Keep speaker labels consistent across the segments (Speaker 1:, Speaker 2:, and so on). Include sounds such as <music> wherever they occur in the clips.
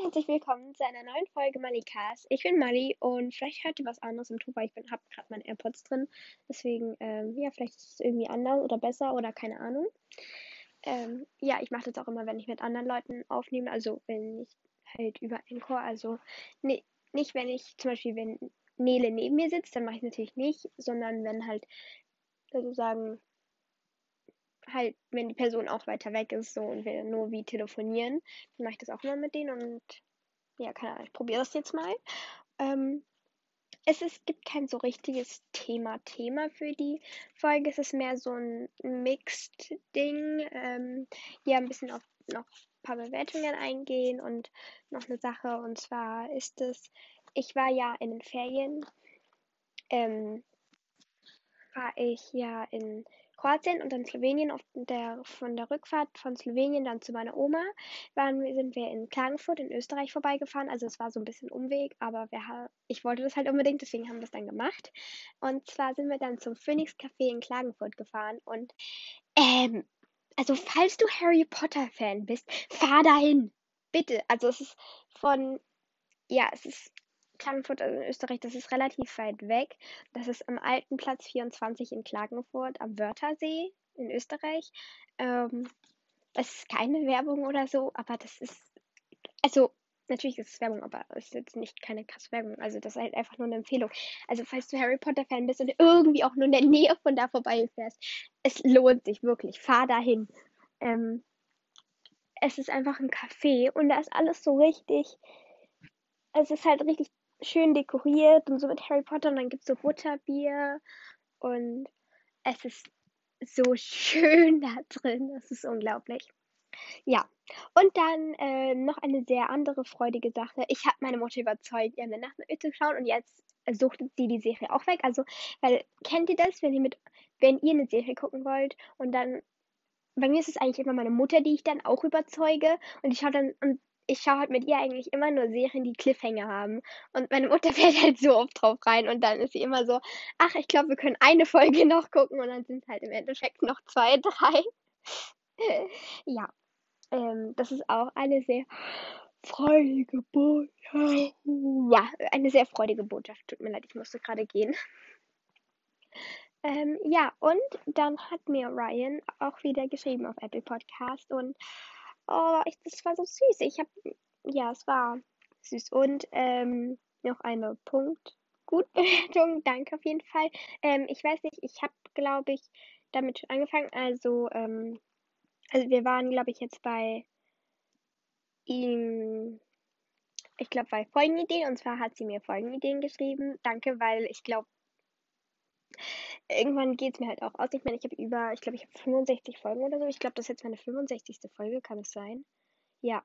Speaker 1: und herzlich willkommen zu einer neuen Folge Malikas. Ich bin Mali und vielleicht hört ihr was anderes im Ton, weil ich bin, hab gerade meine AirPods drin. Deswegen, ähm, ja, vielleicht ist es irgendwie anders oder besser oder keine Ahnung. Ähm, ja, ich mache das auch immer, wenn ich mit anderen Leuten aufnehme, also wenn ich halt über Encore, also ne, nicht wenn ich zum Beispiel, wenn Nele neben mir sitzt, dann mache ich natürlich nicht, sondern wenn halt sozusagen halt, wenn die Person auch weiter weg ist so und wir nur wie telefonieren, dann mache ich das auch immer mit denen und ja, keine Ahnung, ich probiere das jetzt mal. Ähm, es ist, gibt kein so richtiges Thema-Thema für die Folge. Es ist mehr so ein Mixed-Ding. Ähm, hier ein bisschen auf noch ein paar Bewertungen eingehen und noch eine Sache. Und zwar ist es, ich war ja in den Ferien, ähm, war ich ja in Kroatien und dann Slowenien auf der, von der Rückfahrt von Slowenien dann zu meiner Oma waren, sind wir in Klagenfurt in Österreich vorbeigefahren. Also es war so ein bisschen Umweg, aber wir, ich wollte das halt unbedingt, deswegen haben wir es dann gemacht. Und zwar sind wir dann zum Phoenix Café in Klagenfurt gefahren und ähm, also falls du Harry Potter Fan bist, fahr dahin. Bitte. Also es ist von ja, es ist Klagenfurt, also in Österreich, das ist relativ weit weg. Das ist am alten Platz 24 in Klagenfurt am Wörthersee in Österreich. Ähm, das ist keine Werbung oder so, aber das ist, also natürlich ist es Werbung, aber es ist jetzt nicht keine krasse Werbung. Also das ist halt einfach nur eine Empfehlung. Also falls du Harry Potter Fan bist und irgendwie auch nur in der Nähe von da vorbeifährst, es lohnt sich wirklich. Fahr dahin. Ähm, es ist einfach ein Café und da ist alles so richtig. Es ist halt richtig schön dekoriert und so mit Harry Potter und dann gibt es so Butterbier und es ist so <laughs> schön da drin. Das ist unglaublich. Ja, und dann äh, noch eine sehr andere freudige Sache. Ich habe meine Mutter überzeugt, ihr eine Nacht mit zu schauen und jetzt suchtet sie die Serie auch weg. Also, weil kennt ihr das, wenn ihr mit, wenn ihr eine Serie gucken wollt und dann bei mir ist es eigentlich immer meine Mutter, die ich dann auch überzeuge und ich schaue dann und ich schaue halt mit ihr eigentlich immer nur Serien, die Cliffhanger haben. Und meine Mutter <laughs> fällt halt so oft drauf rein und dann ist sie immer so, ach, ich glaube, wir können eine Folge <laughs> noch gucken und dann sind es halt im Endeffekt noch zwei, <laughs> drei. ja, ähm, das ist auch eine sehr freudige Botschaft. Ja, eine sehr freudige Botschaft. Tut mir leid, ich musste gerade gehen. Ähm, ja, und dann hat mir Ryan auch wieder geschrieben auf Apple Podcast und Oh, ich, das war so süß. Ich habe, ja, es war süß. Und ähm, noch eine Punkt. Gutbewertung, <laughs> danke auf jeden Fall. Ähm, ich weiß nicht, ich habe, glaube ich, damit angefangen. Also, ähm, also wir waren, glaube ich, jetzt bei ihm, ich glaube, bei Folgenideen. Und zwar hat sie mir Folgenideen geschrieben. Danke, weil ich glaube, irgendwann geht es mir halt auch aus. Ich meine, ich habe über, ich glaube, ich habe 65 Folgen oder so. Ich glaube, das ist jetzt meine 65. Folge, kann es sein? Ja.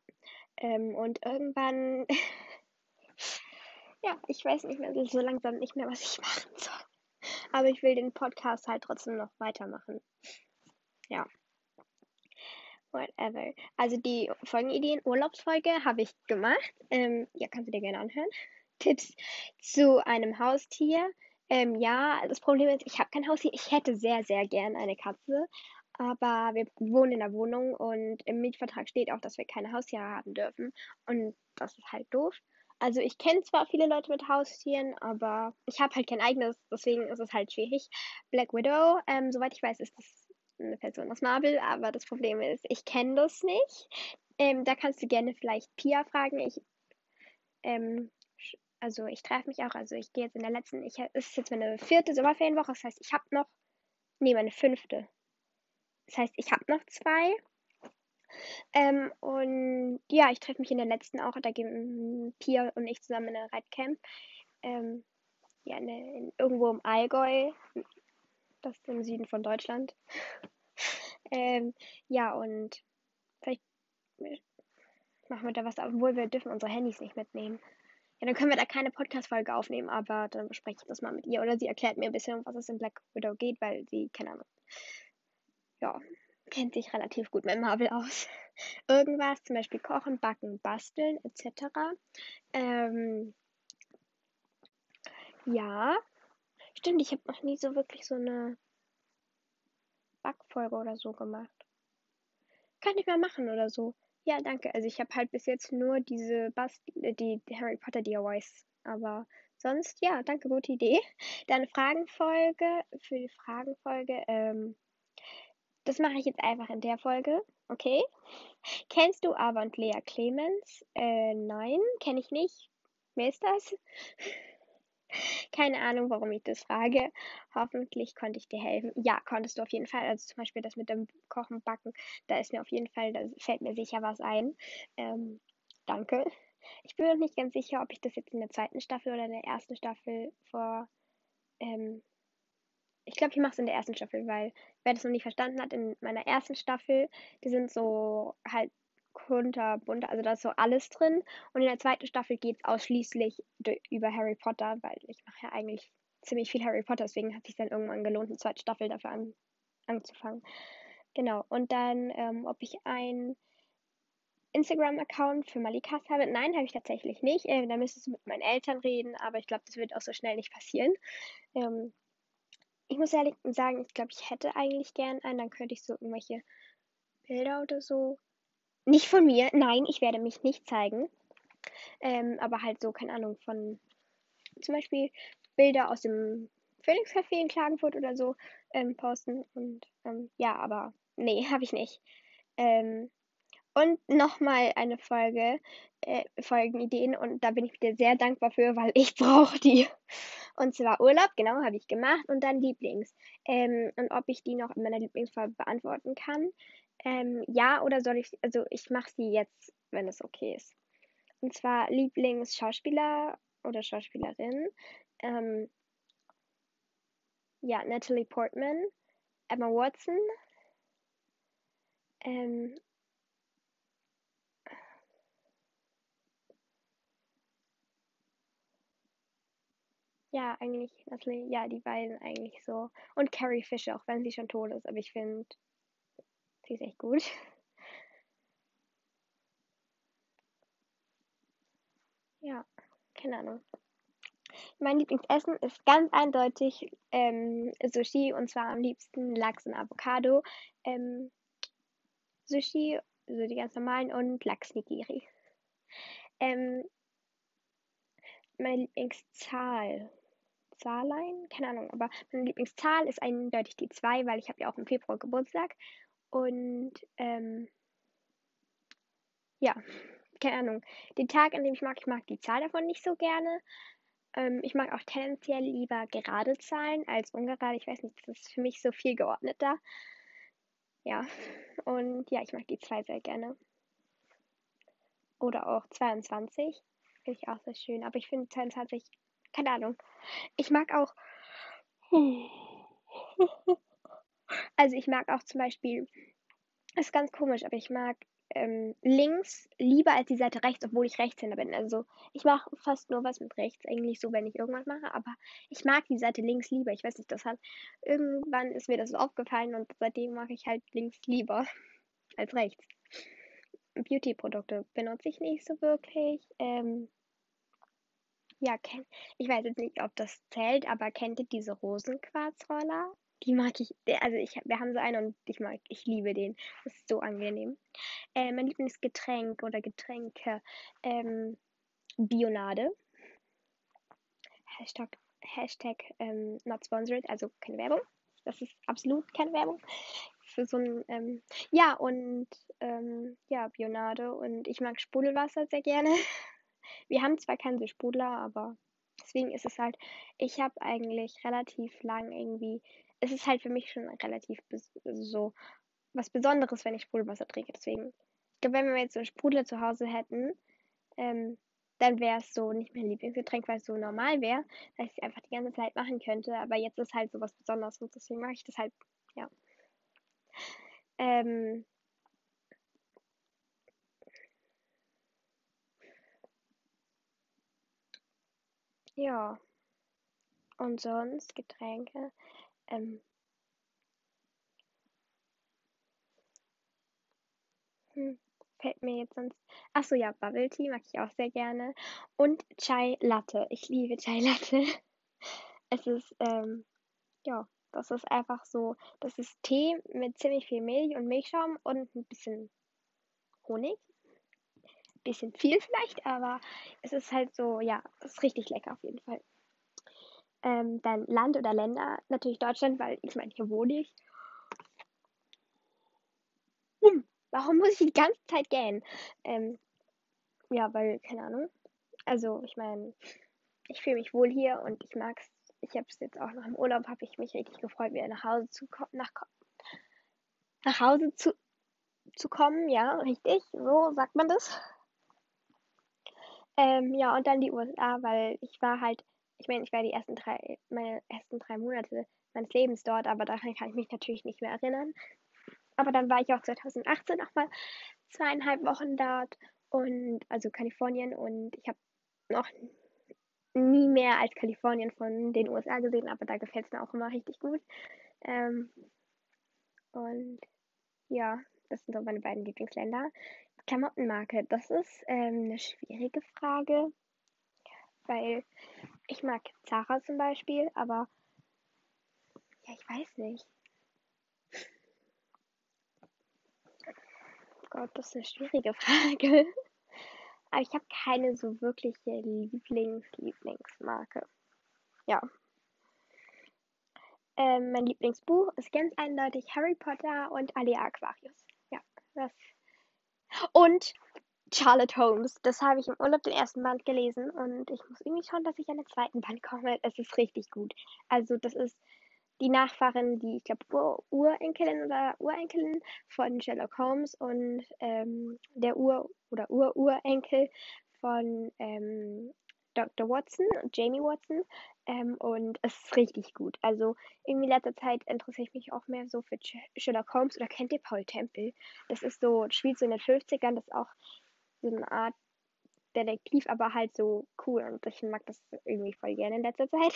Speaker 1: Ähm, und irgendwann, <laughs> ja, ich weiß nicht mehr so langsam nicht mehr, was ich <laughs> machen soll. Aber ich will den Podcast halt trotzdem noch weitermachen. Ja. Whatever. Also die Folgenideen, Urlaubsfolge habe ich gemacht. Ähm, ja, kannst du dir gerne anhören. <laughs> Tipps zu einem Haustier. Ähm, ja, das Problem ist, ich habe kein Haustier. Ich hätte sehr, sehr gern eine Katze. Aber wir wohnen in der Wohnung und im Mietvertrag steht auch, dass wir keine Haustiere haben dürfen. Und das ist halt doof. Also ich kenne zwar viele Leute mit Haustieren, aber ich habe halt kein eigenes, deswegen ist es halt schwierig. Black Widow, ähm, soweit ich weiß, ist das eine Person aus Marvel, aber das Problem ist, ich kenne das nicht. Ähm, da kannst du gerne vielleicht Pia fragen. Ich ähm, also ich treffe mich auch, also ich gehe jetzt in der letzten, ich, es ist jetzt meine vierte Sommerferienwoche, das heißt, ich habe noch, nee, meine fünfte. Das heißt, ich habe noch zwei. Ähm, und ja, ich treffe mich in der letzten auch, da gehen Pia und ich zusammen in eine Reitcamp. Ähm, ja, in, in, irgendwo im Allgäu. Das ist im Süden von Deutschland. <laughs> ähm, ja, und vielleicht machen wir da was, obwohl wir dürfen unsere Handys nicht mitnehmen. Dann können wir da keine Podcast-Folge aufnehmen, aber dann bespreche ich das mal mit ihr. Oder sie erklärt mir ein bisschen, um was es in Black Widow geht, weil sie, keine Ahnung, ja, kennt sich relativ gut mit Marvel aus. <laughs> Irgendwas, zum Beispiel kochen, backen, basteln, etc. Ähm, ja, stimmt, ich habe noch nie so wirklich so eine Backfolge oder so gemacht. Kann ich mal machen oder so. Ja, danke. Also ich habe halt bis jetzt nur diese Bas äh, die Harry Potter DIYs, aber sonst ja, danke, gute Idee. <laughs> Dann Fragenfolge für die Fragenfolge. Ähm, das mache ich jetzt einfach in der Folge, okay? <laughs> Kennst du Ava und Lea Clemens? Äh, nein, kenne ich nicht. Wer ist das? <laughs> Keine Ahnung, warum ich das frage. Hoffentlich konnte ich dir helfen. Ja, konntest du auf jeden Fall. Also zum Beispiel das mit dem Kochen, Backen, da ist mir auf jeden Fall, da fällt mir sicher was ein. Ähm, danke. Ich bin noch nicht ganz sicher, ob ich das jetzt in der zweiten Staffel oder in der ersten Staffel vor. Ähm, ich glaube, ich mache es in der ersten Staffel, weil wer das noch nicht verstanden hat, in meiner ersten Staffel, die sind so halt kunterbunt, also da ist so alles drin. Und in der zweiten Staffel geht es ausschließlich über Harry Potter, weil ich mache ja eigentlich ziemlich viel Harry Potter, deswegen hat sich dann irgendwann gelohnt, eine zweite Staffel dafür an, anzufangen. Genau. Und dann, ähm, ob ich ein Instagram-Account für Malikas habe. Nein, habe ich tatsächlich nicht. Äh, da müsstest du mit meinen Eltern reden, aber ich glaube, das wird auch so schnell nicht passieren. Ähm, ich muss ehrlich sagen, ich glaube, ich hätte eigentlich gern einen, dann könnte ich so irgendwelche Bilder oder so nicht von mir, nein, ich werde mich nicht zeigen. Ähm, aber halt so, keine Ahnung, von zum Beispiel Bilder aus dem Phoenix Café in Klagenfurt oder so ähm, posten. Und ähm, ja, aber nee, habe ich nicht. Ähm, und nochmal eine Folge, äh, Folgenideen. Und da bin ich wieder sehr dankbar für, weil ich <laughs> brauche die. Und zwar Urlaub, genau, habe ich gemacht. Und dann Lieblings. Ähm, und ob ich die noch in meiner Lieblingsfolge beantworten kann. Ähm, ja, oder soll ich, also ich mache sie jetzt, wenn es okay ist. Und zwar Lieblingsschauspieler oder Schauspielerin. Ähm, ja, Natalie Portman, Emma Watson, ähm, ja, eigentlich, Natalie, ja, die beiden eigentlich so. Und Carrie Fisher, auch wenn sie schon tot ist, aber ich finde, Sie ist echt gut. Ja, keine Ahnung. Mein Lieblingsessen ist ganz eindeutig ähm, Sushi und zwar am liebsten Lachs und Avocado. Ähm, Sushi, also die ganz normalen und Lachs Nigiri. Ähm, meine Lieblingszahl. Zahlein? Keine Ahnung, aber meine Lieblingszahl ist eindeutig die 2, weil ich habe ja auch im Februar Geburtstag. Und ähm, ja, keine Ahnung. Den Tag, an dem ich mag, ich mag die Zahl davon nicht so gerne. Ähm, ich mag auch tendenziell lieber gerade Zahlen als ungerade. Ich weiß nicht, das ist für mich so viel geordneter. Ja, und ja, ich mag die 2 sehr gerne. Oder auch 22. Finde ich auch sehr schön. Aber ich finde 22, keine Ahnung. Ich mag auch. Also ich mag auch zum Beispiel, ist ganz komisch, aber ich mag ähm, links lieber als die Seite rechts, obwohl ich Rechtshänder bin. Also ich mache fast nur was mit rechts, eigentlich so, wenn ich irgendwas mache, aber ich mag die Seite links lieber. Ich weiß nicht, das hat irgendwann ist mir das so aufgefallen und seitdem mache ich halt links lieber <laughs> als rechts. Beauty-Produkte benutze ich nicht so wirklich. Ähm, ja, ich weiß jetzt nicht, ob das zählt, aber kennt ihr diese Rosenquarzroller? Die mag ich, also ich, wir haben so einen und ich mag, ich liebe den. Das ist so angenehm. Äh, mein Lieblingsgetränk oder Getränke, ähm, Bionade. Hashtag, Hashtag ähm, not sponsored, also keine Werbung. Das ist absolut keine Werbung. Für so ein, ähm, ja, und ähm, ja, Bionade und ich mag Sprudelwasser sehr gerne. <laughs> Wir haben zwar keinen Sprudler, aber deswegen ist es halt, ich habe eigentlich relativ lang irgendwie es ist halt für mich schon relativ so was Besonderes, wenn ich Sprudelwasser trinke. Deswegen, ich glaube, wenn wir jetzt so einen Sprudler zu Hause hätten, ähm, dann wäre es so nicht mein Lieblingsgetränk, weil es so normal wäre, dass ich es einfach die ganze Zeit machen könnte. Aber jetzt ist halt so was Besonderes und deswegen mache ich das halt, ja. Ähm, ja. Und sonst Getränke. Ähm, hm, fällt mir jetzt sonst. Achso, ja, Bubble Tea mag ich auch sehr gerne. Und Chai Latte. Ich liebe Chai Latte. <laughs> Es ist, ähm, ja, das ist einfach so. Das ist Tee mit ziemlich viel Milch und Milchschaum und ein bisschen Honig. bisschen viel vielleicht, aber es ist halt so, ja, es ist richtig lecker auf jeden Fall. Ähm, dann Land oder Länder, natürlich Deutschland, weil ich meine, hier wohne ich. Hm, warum muss ich die ganze Zeit gähnen? Ähm, ja, weil, keine Ahnung. Also, ich meine, ich fühle mich wohl hier und ich mag es. Ich habe es jetzt auch noch im Urlaub, habe ich mich richtig gefreut, wieder nach Hause zu kommen, nach, nach Hause zu, zu kommen, ja, richtig, so sagt man das. Ähm, ja, und dann die USA, weil ich war halt, ich meine, ich war die ersten drei, meine ersten drei Monate meines Lebens dort, aber daran kann ich mich natürlich nicht mehr erinnern. Aber dann war ich auch 2018 nochmal zweieinhalb Wochen dort und also Kalifornien und ich habe noch nie mehr als Kalifornien von den USA gesehen, aber da gefällt es mir auch immer richtig gut. Ähm, und ja, das sind so meine beiden Lieblingsländer. Klamottenmarke, das ist ähm, eine schwierige Frage, weil ich mag Zara zum Beispiel, aber ja, ich weiß nicht. Gott, das ist eine schwierige <laughs> Frage. Aber ich habe keine so wirkliche Lieblings-Lieblingsmarke. Ja. Ähm, mein Lieblingsbuch ist ganz eindeutig Harry Potter und Alia Aquarius. Ja, das. Und Charlotte Holmes. Das habe ich im Urlaub den ersten Band gelesen und ich muss irgendwie schauen, dass ich an den zweiten Band komme. Es ist richtig gut. Also, das ist die Nachfahrin, die, ich glaube, Ur Urenkelin oder Urenkelin von Sherlock Holmes und ähm, der Ur- oder Ururenkel von ähm, Dr. Watson, Jamie Watson. Ähm, und es ist richtig gut. Also irgendwie in letzter Zeit interessiere ich mich auch mehr so für Sherlock Holmes oder kennt ihr Paul Temple? Das ist so, spielt so in den 50ern, das ist auch so eine Art Detektiv, aber halt so cool und ich mag das irgendwie voll gerne in letzter Zeit.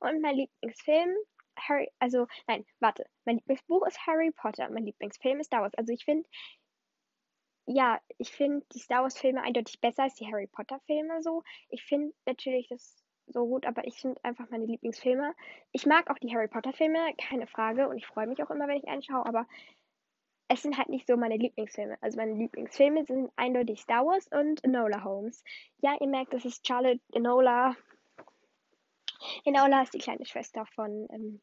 Speaker 1: Und mein Lieblingsfilm Harry, also nein, warte. Mein Lieblingsbuch ist Harry Potter. Mein Lieblingsfilm ist Star Wars. Also ich finde, ja, ich finde die Star Wars Filme eindeutig besser als die Harry Potter Filme so. Ich finde natürlich das so gut, aber ich finde einfach meine Lieblingsfilme. Ich mag auch die Harry Potter Filme, keine Frage, und ich freue mich auch immer, wenn ich einen schaue, aber es sind halt nicht so meine Lieblingsfilme. Also meine Lieblingsfilme sind eindeutig Star Wars und Enola Holmes. Ja, ihr merkt, das ist Charlotte Enola Enola ist die kleine Schwester von ähm,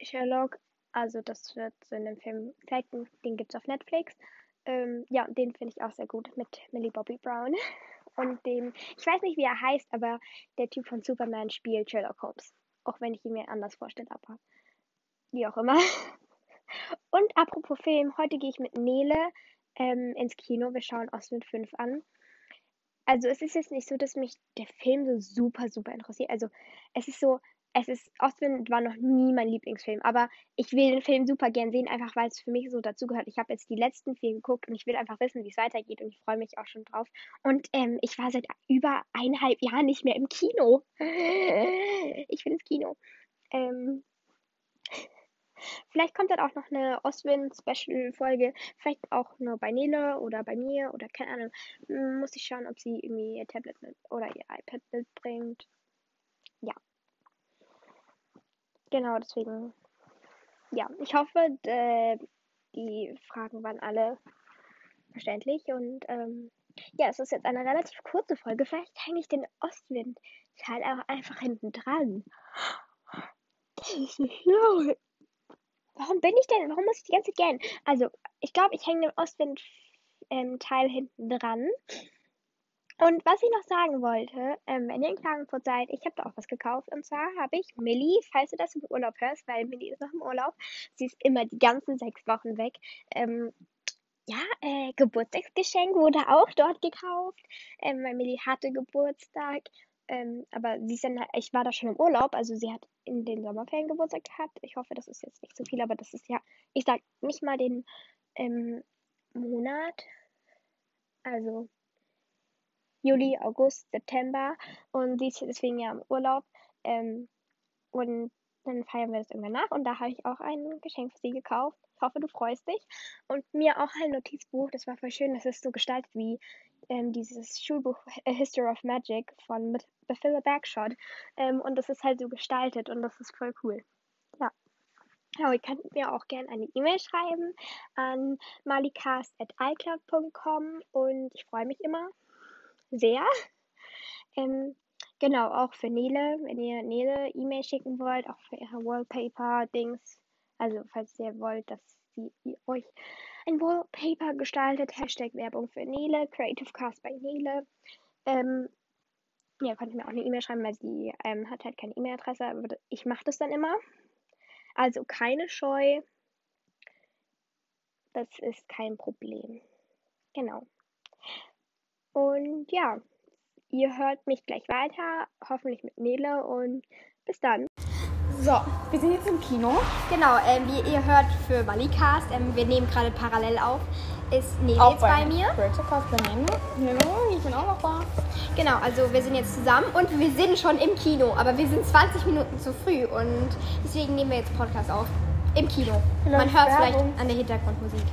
Speaker 1: Sherlock. Also das wird so in dem Film gezeigt, den gibt es auf Netflix. Ähm, ja, den finde ich auch sehr gut mit Millie Bobby Brown. <laughs> Und dem, ich weiß nicht, wie er heißt, aber der Typ von Superman spielt Sherlock Holmes. Auch wenn ich ihn mir anders vorstelle, aber wie auch immer. <laughs> Apropos Film, heute gehe ich mit Nele ähm, ins Kino. Wir schauen Ostwind 5 an also es ist jetzt nicht so, dass mich der Film so super, super interessiert. Also es ist so, es ist, Ostwind war noch nie mein Lieblingsfilm, aber ich will den Film super gern sehen, einfach weil es für mich so dazugehört. Ich habe jetzt die letzten vier geguckt und ich will einfach wissen, wie es weitergeht und ich freue mich auch schon drauf. Und ähm, ich war seit über eineinhalb Jahren nicht mehr im Kino. <laughs> Ich will ins Kino. Ähm, Vielleicht kommt dann auch noch eine Ostwind-Special-Folge. Vielleicht auch nur bei Nele oder bei mir oder keine Ahnung. Hm, muss ich schauen, ob sie irgendwie ihr Tablet mit oder ihr iPad mitbringt. Ja. Genau, deswegen. Ja, ich hoffe, die Fragen waren alle verständlich und ähm, ja, es ist jetzt eine relativ kurze Folge. Vielleicht hänge ich den Ostwind-Teil auch einfach hinten dran. <gasps> Das ist nicht schlau. Warum bin ich denn? Warum muss ich die ganze Zeit gähnen? Also, ich glaube, ich hänge den Ostwind-Teil ähm, hinten dran. Und was ich noch sagen wollte, ähm, wenn ihr in Klagenfurt seid, ich habe da auch was gekauft. Und zwar habe ich Millie, falls du das im Urlaub hörst, weil Millie ist noch im Urlaub, sie ist immer die ganzen sechs Wochen weg. Ähm, ja, äh, Geburtstagsgeschenk wurde auch dort gekauft, ähm, weil Millie hatte Geburtstag. Ähm, aber sie ist dann, ich war da schon im Urlaub, also sie hat in den Sommerferien Geburtstag gehabt. Ich hoffe, das ist jetzt nicht so viel, aber das ist ja, ich sag nicht mal den ähm, Monat. Also Juli, August, September. Und sie ist deswegen ja im Urlaub. Ähm, und dann feiern wir das irgendwann nach. Und da habe ich auch ein Geschenk für sie gekauft. Ich hoffe, du freust dich. Und mir auch ein Notizbuch. Das war voll schön. Das ist so gestaltet wie ähm, dieses Schulbuch History of Magic von Bethilda Bagshot. Ähm, und das ist halt so gestaltet und das ist voll cool. Ja.
Speaker 2: Genau, ihr könnt mir auch gerne eine E-Mail schreiben an malicast.icloud.com und ich freue mich immer sehr. Ähm, genau, auch für Nele, wenn ihr Nele E-Mail schicken wollt, auch für ihre Wallpaper-Dings. Also, falls ihr wollt, dass sie euch ein Wallpaper gestaltet, Hashtag Werbung für Nele, Creative Cast bei Nele. Ähm, ja, könnt ihr mir auch eine E-Mail schreiben, weil sie ähm, hat halt keine E-Mail-Adresse, aber ich mache das dann immer. Also keine Scheu. Das ist kein Problem. Genau. Und ja, ihr hört mich gleich weiter, hoffentlich mit Nele und bis dann.
Speaker 3: So, wir sind jetzt im Kino.
Speaker 2: Genau, ähm, wie ihr hört für Malicast, ähm, wir nehmen gerade parallel auf, ist Nele jetzt bei, mir.
Speaker 3: Podcast bei mir. Hallo, ich bin auch noch da.
Speaker 2: Genau, also wir sind jetzt zusammen und wir sind schon im Kino, aber wir sind 20 Minuten zu früh und deswegen nehmen wir jetzt Podcast auf. Im Kino. Man hört es vielleicht an der Hintergrundmusik.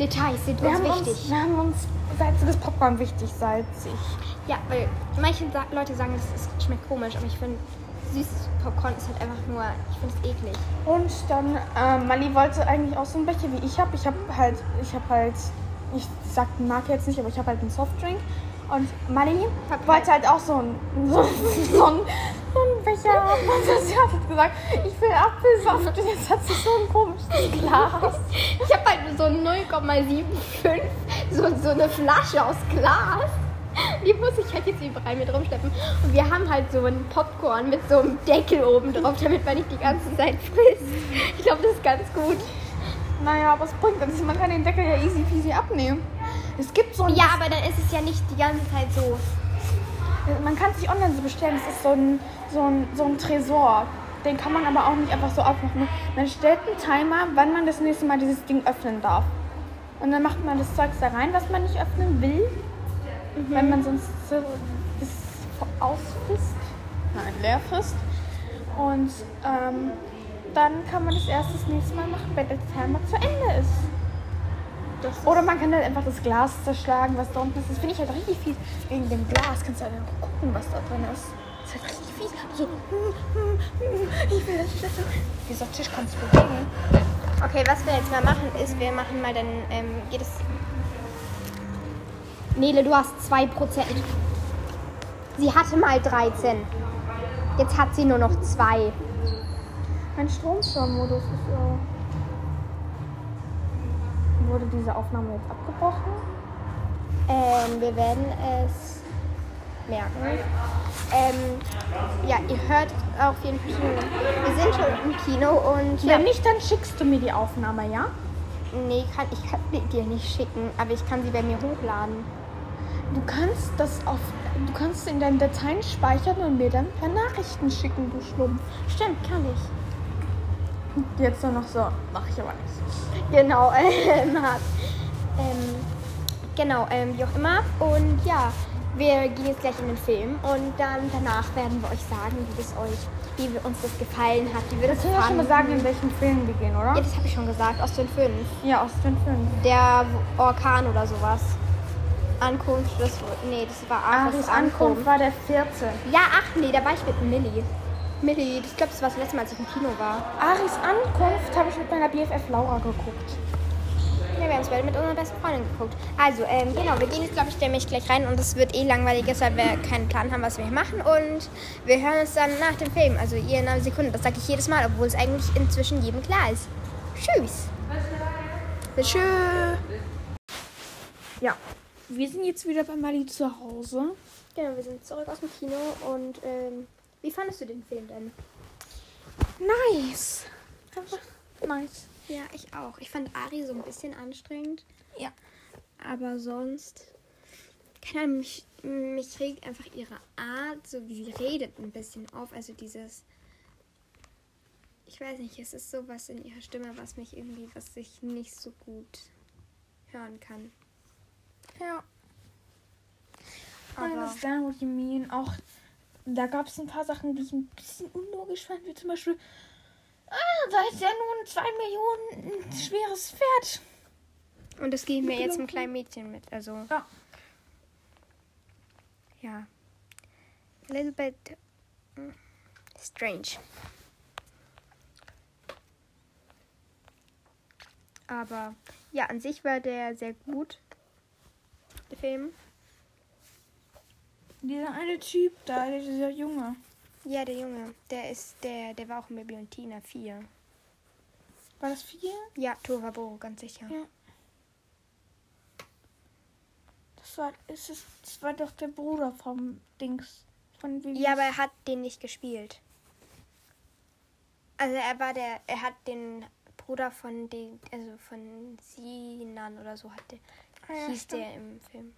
Speaker 2: Details sind
Speaker 3: Wir
Speaker 2: uns wichtig.
Speaker 3: uns, wir haben uns salziges Popcorn wichtig, salzig.
Speaker 2: Ja, weil manche Leute sagen, es schmeckt komisch, aber ich finde, süßes Popcorn ist halt einfach nur, ich finde es eklig.
Speaker 3: Und dann, ähm, Mali wollte eigentlich auch so einen Becher wie ich habe. Ich habe halt, ich habe halt, ich sag die Marke jetzt nicht, aber ich habe halt einen Softdrink. Und Mali
Speaker 2: Hab
Speaker 3: wollte halt auch so einen, so, so einen, so einen Becher haben. Und sie hat jetzt gesagt, ich will Apfelsaft. Und jetzt hat sie so ein komisches Glas.
Speaker 2: Ich habe halt so 0,75, so, so eine Flasche aus Glas. Die muss ich halt jetzt überall mit rumschleppen. Und wir haben halt so einen Popcorn mit so einem Deckel oben drauf, damit man nicht die ganze Zeit frisst. Ich glaube, das ist ganz gut.
Speaker 3: Naja, aber es bringt uns. Man kann den Deckel ja easy peasy abnehmen. Es gibt so ein
Speaker 2: Ja, aber dann ist es ja nicht die ganze Zeit so.
Speaker 3: Man kann sich online so bestellen. Es ist so ein, so, ein, so ein Tresor. Den kann man aber auch nicht einfach so aufmachen. Man stellt einen Timer, wann man das nächste Mal dieses Ding öffnen darf. Und dann macht man das Zeugs da rein, was man nicht öffnen will. Wenn man sonst so das ausfrisst. Nein, leer frisst. Und ähm, dann kann man das erst das nächste Mal machen, wenn der Timer zu Ende ist. Oder man kann halt einfach das Glas zerschlagen, was da unten ist. Das finde ich halt richtig fies. Wegen dem Glas kannst du halt einfach gucken, was da drin ist. Das ist halt richtig fies. So, hm, hm, hm, ich will das nicht. Dieser Tisch kannst du bewegen.
Speaker 2: Okay, was wir jetzt mal machen, ist, wir machen mal dann, ähm, geht es. Nele, du hast 2%. Sie hatte mal 13. Jetzt hat sie nur noch 2.
Speaker 3: Mein Stromschirmmodus ist ja. Wurde diese Aufnahme jetzt abgebrochen?
Speaker 2: Ähm, wir werden es merken. Ähm, ja, ihr hört auf jeden Fall. Wir sind schon im Kino und ja,
Speaker 3: Wenn nicht, dann schickst du mir die Aufnahme, ja?
Speaker 2: nee, kann, ich kann die dir nicht schicken, aber ich kann sie bei mir hochladen.
Speaker 3: Du kannst das auf. Du kannst in deinen Dateien speichern und mir dann per Nachrichten schicken, du Schlumpf.
Speaker 2: Stimmt, kann ich.
Speaker 3: Jetzt nur noch so. Mach ich aber nicht.
Speaker 2: Genau, <laughs> ähm. Ähm, genau, ähm, wie auch immer. Und ja, wir gehen jetzt gleich in den Film und dann danach werden wir euch sagen, wie das euch, wie wir- uns das gefallen hat, wie wir das
Speaker 3: Das können wir schon mal sagen, in welchen Film wir gehen, oder?
Speaker 2: Ja, das habe ich schon gesagt, aus den fünf.
Speaker 3: Ja, aus den Filmen.
Speaker 2: Der Orkan oder sowas. Ankunft, das, nee, das war Aris
Speaker 3: Aris Ankunft war der vierte.
Speaker 2: Ja, ach nee, da war ich mit Millie. Millie, ich glaube, das war das letzte Mal, als ich im Kino war.
Speaker 3: Aris Ankunft habe ich mit meiner BFF Laura geguckt.
Speaker 2: Ja, wir haben es beide mit unserer besten Freundin geguckt. Also, ähm, genau, wir gehen jetzt, glaube ich, nämlich gleich rein und es wird eh langweilig, weil wir keinen Plan haben, was wir hier machen. Und wir hören uns dann nach dem Film, also ihr in einer Sekunde. Das sage ich jedes Mal, obwohl es eigentlich inzwischen jedem klar ist. Tschüss. Tschüss.
Speaker 3: Wir sind jetzt wieder bei Mali zu Hause.
Speaker 2: Genau, wir sind zurück aus dem Kino und ähm, wie fandest du den Film denn?
Speaker 3: Nice. Einfach nice.
Speaker 2: Ja, ich auch. Ich fand Ari so ein bisschen anstrengend.
Speaker 3: Ja.
Speaker 2: Aber sonst. Keine Ahnung, mich, mich regt einfach ihre Art, so wie sie redet, ein bisschen auf. Also dieses. Ich weiß nicht, es ist sowas in ihrer Stimme, was mich irgendwie, was ich nicht so gut hören kann.
Speaker 3: Ja. I
Speaker 2: Aber
Speaker 3: understand what you mean. Auch da gab es ein paar Sachen, die ich ein bisschen unlogisch fand, wie zum Beispiel, ah, da ist ja nun zwei Millionen ein schweres Pferd.
Speaker 2: und das geben wir jetzt einem kleinen Mädchen mit. Also.
Speaker 3: Ja.
Speaker 2: Ja. A little bit mm, strange. Aber ja, an sich war der sehr gut. Film.
Speaker 3: Dieser eine Typ da, dieser Junge.
Speaker 2: Ja, der Junge. Der ist der, der war auch in Baby und Tina 4.
Speaker 3: War das vier?
Speaker 2: Ja, Torabo, ganz sicher.
Speaker 3: Ja. Das war, ist es, das war doch der Bruder vom Dings. Von Baby.
Speaker 2: Ja, aber er hat den nicht gespielt. Also er war der, er hat den Bruder von den, also von Sinan oder so hat der,
Speaker 3: Ah, ja,
Speaker 2: hieß
Speaker 3: stimmt.
Speaker 2: der im Film.